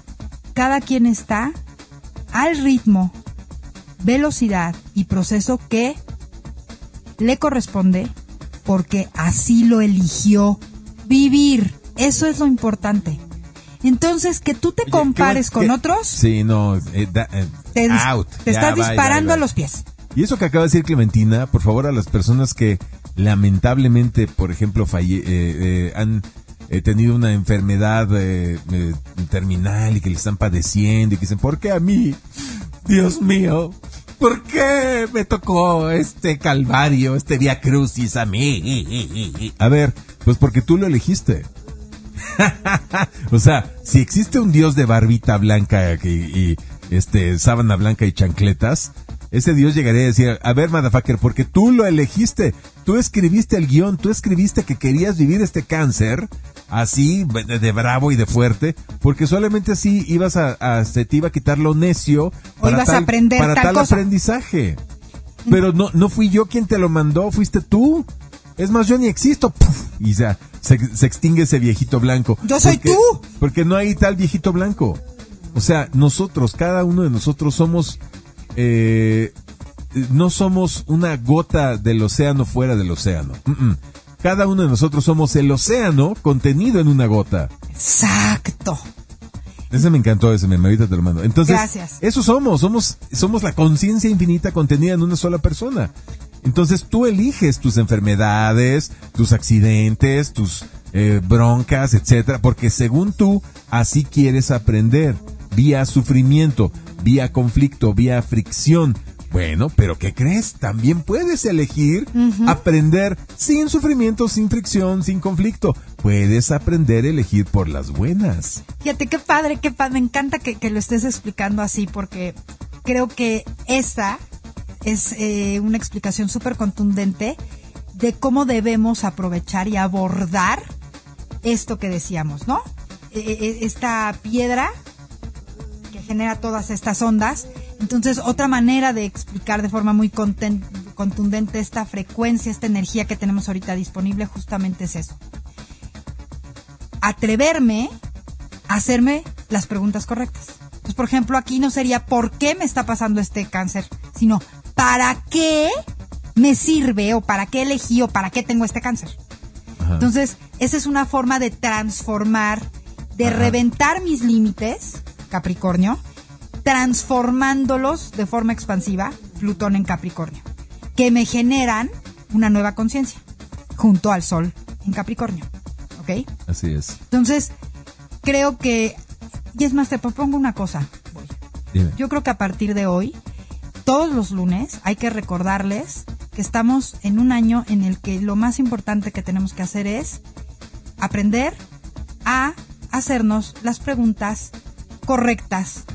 cada quien está al ritmo, velocidad y proceso que le corresponde porque así lo eligió vivir. Eso es lo importante. Entonces, que tú te compares con otros. Sí, no, eh, eh, te, estás disparando a los pies. Y eso que acaba de decir Clementina, por favor, a las personas que lamentablemente, por ejemplo, falle, eh, han tenido una enfermedad terminal y que le están padeciendo y que dicen, ¿por qué a mí? Dios mío, ¿por qué me tocó este calvario, este via crucis a mí? A ver, pues porque tú lo elegiste. o sea, si existe un dios de barbita blanca y, y, este sábana blanca y chancletas, ese dios llegaría a decir, a ver, motherfucker, porque tú lo elegiste, tú escribiste el guion, tú escribiste que querías vivir este cáncer así, de, bravo y de fuerte, porque solamente así ibas a, se te iba a quitar lo necio para tal, a aprender para tal, aprendizaje. Pero no, no fui yo quien te lo mandó, fuiste tú. Es más, yo ni existo. Y ya, se, se, extingue ese viejito blanco. Yo soy tú. Porque no hay tal viejito blanco. O sea, nosotros, cada uno de nosotros somos, eh, no somos una gota del océano fuera del océano. Cada uno de nosotros somos el océano contenido en una gota. Exacto. Ese me encantó, ese me ahorita te lo mando. Entonces, Gracias. eso somos, somos, somos la conciencia infinita contenida en una sola persona. Entonces tú eliges tus enfermedades, tus accidentes, tus eh, broncas, etcétera, porque según tú así quieres aprender, vía sufrimiento, vía conflicto, vía fricción. Bueno, pero ¿qué crees? También puedes elegir aprender sin sufrimiento, sin fricción, sin conflicto. Puedes aprender a elegir por las buenas. Fíjate, qué padre, qué padre. Me encanta que, que lo estés explicando así porque creo que esa es eh, una explicación súper contundente de cómo debemos aprovechar y abordar esto que decíamos, ¿no? E, e, e, esta piedra que genera todas estas ondas. Entonces, otra manera de explicar de forma muy contundente esta frecuencia, esta energía que tenemos ahorita disponible, justamente es eso. Atreverme a hacerme las preguntas correctas. Pues, por ejemplo, aquí no sería ¿por qué me está pasando este cáncer? Sino ¿para qué me sirve o para qué elegí o para qué tengo este cáncer? Entonces, esa es una forma de transformar, de reventar mis límites, Capricornio, transformándolos de forma expansiva, Plutón en Capricornio, que me generan una nueva conciencia, junto al Sol en Capricornio. ¿Ok? Así es. Entonces, creo que, y es más, te propongo una cosa. Yo creo que a partir de hoy, todos los lunes hay que recordarles que estamos en un año en el que lo más importante que tenemos que hacer es aprender a hacernos las preguntas correctas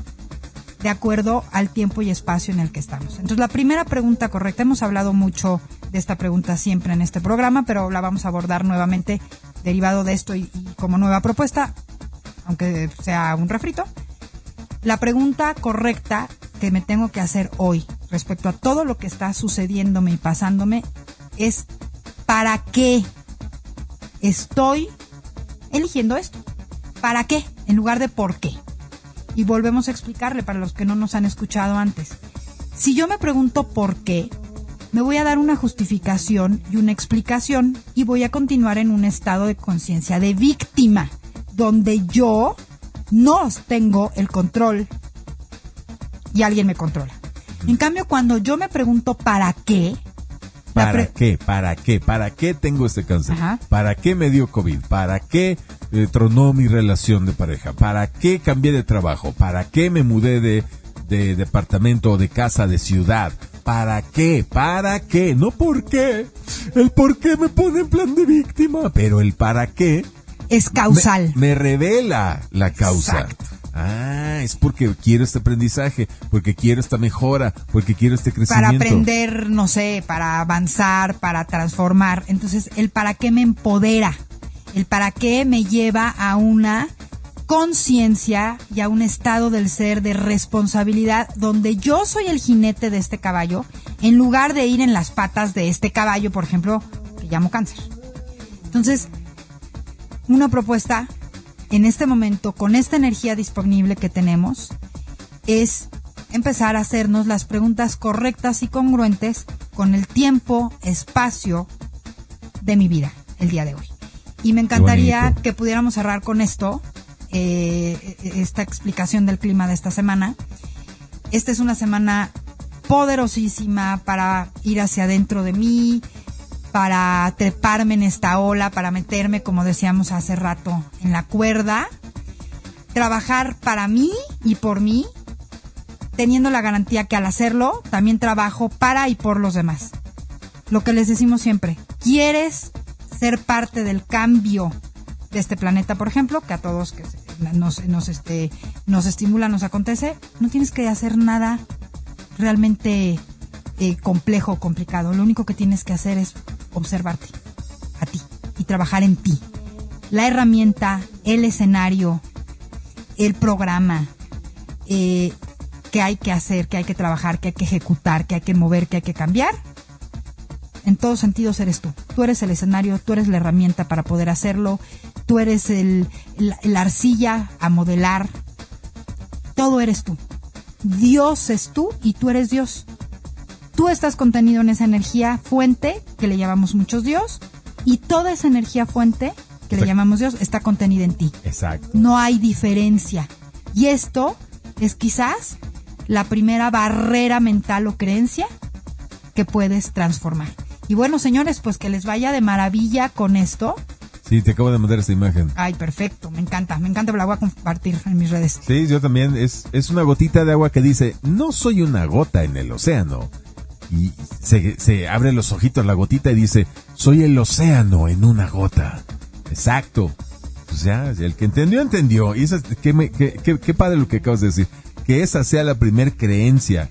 de acuerdo al tiempo y espacio en el que estamos. Entonces, la primera pregunta correcta, hemos hablado mucho de esta pregunta siempre en este programa, pero la vamos a abordar nuevamente derivado de esto y, como nueva propuesta, aunque sea un refrito. La pregunta correcta que me tengo que hacer hoy respecto a todo lo que está sucediéndome y pasándome es ¿para qué estoy eligiendo esto. ¿Para qué? En lugar de por qué. Y volvemos a explicarle para los que no nos han escuchado antes. Si yo me pregunto por qué, me voy a dar una justificación y una explicación y voy a continuar en un estado de conciencia de víctima, donde yo no tengo el control y alguien me controla. En cambio, cuando yo me pregunto para qué, ¿Para qué? ¿Para qué? ¿Para qué tengo este cáncer? ¿Para qué me dio COVID? ¿Para qué eh, tronó mi relación de pareja? ¿Para qué cambié de trabajo? ¿Para qué me mudé de, de departamento o de casa de ciudad? ¿Para qué? ¿Para qué? No por qué. El por qué me pone en plan de víctima, pero el para qué es causal. Me, revela la causa. Ah, es porque quiero este aprendizaje, porque quiero esta mejora, porque quiero este crecimiento. Para aprender, no sé, para avanzar, para transformar. Entonces, el para qué me empodera, el para qué me lleva a una conciencia y a un estado del ser de responsabilidad donde yo soy el jinete de este caballo en lugar de ir en las patas de este caballo, por ejemplo, que llamo cáncer. Entonces, una propuesta en este momento, con esta energía disponible que tenemos, es empezar a hacernos las preguntas correctas y congruentes con el tiempo, espacio de mi vida el día de hoy. Y me encantaría que pudiéramos cerrar con esto, eh, esta explicación del clima de esta semana. Esta es una semana poderosísima para ir hacia adentro de mí, para treparme en esta ola, para meterme, como decíamos hace rato, en la cuerda, trabajar para mí y por mí, teniendo la garantía que al hacerlo también trabajo para y por los demás. Lo que les decimos siempre, ¿quieres ser parte del cambio de este planeta, por ejemplo, que a todos que nos, nos, este, nos estimula, nos acontece, no tienes que hacer nada realmente complejo o complicado. Lo único que tienes que hacer es observarte a ti y trabajar en ti. La herramienta, el escenario, el programa eh, que hay que hacer, que hay que trabajar, que hay que ejecutar, que hay que mover, que hay que cambiar, en todos sentidos eres tú. Tú eres el escenario, tú eres la herramienta para poder hacerlo, tú eres el, la arcilla a modelar, todo eres tú. Dios es tú y tú eres Dios. Tú estás contenido en esa energía fuente que le llamamos muchos Dios y toda esa energía fuente que le llamamos Dios está contenida en ti. Exacto. No hay diferencia. Y esto es quizás la primera barrera mental o creencia que puedes transformar. Y bueno, señores, pues que les vaya de maravilla con esto. Sí, te acabo de mandar esta imagen. Ay, perfecto, me encanta, me encanta, la voy a compartir en mis redes. Sí, yo también. Es, es una gotita de agua que dice, no soy una gota en el océano, y se, se abre los ojitos la gotita y dice, soy el océano en una gota. Exacto. Pues ya, el que entendió, entendió. Y esa, qué, qué, qué, padre lo que acabas de decir. Que esa sea la primer creencia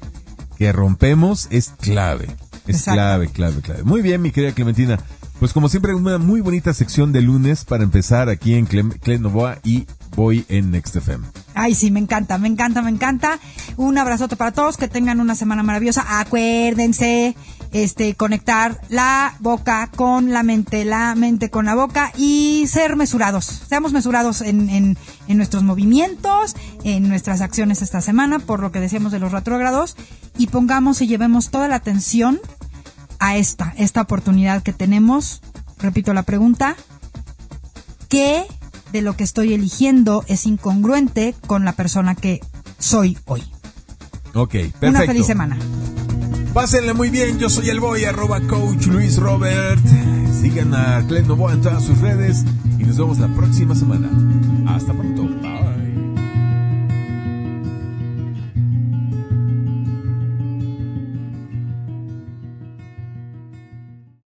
que rompemos es clave. Es clave, clave, clave. Muy bien, mi querida Clementina. Pues como siempre, una muy bonita sección de lunes para empezar aquí en Clenovoa y voy en Next FM. Ay, sí, me encanta, me encanta, me encanta. Un abrazote para todos, que tengan una semana maravillosa. Acuérdense, este, conectar la boca con la mente, la mente con la boca y ser mesurados. Seamos mesurados en, en, en nuestros movimientos, en nuestras acciones esta semana, por lo que decíamos de los retrógrados, y pongamos y llevemos toda la atención a esta, esta oportunidad que tenemos. Repito la pregunta, ¿qué de lo que estoy eligiendo es incongruente con la persona que soy hoy? Ok, perfecto. Una feliz semana. Pásenle muy bien, yo soy el boy, arroba coach Luis Robert. Sigan a Clem Novoa en todas sus redes y nos vemos la próxima semana. Hasta pronto. Bye.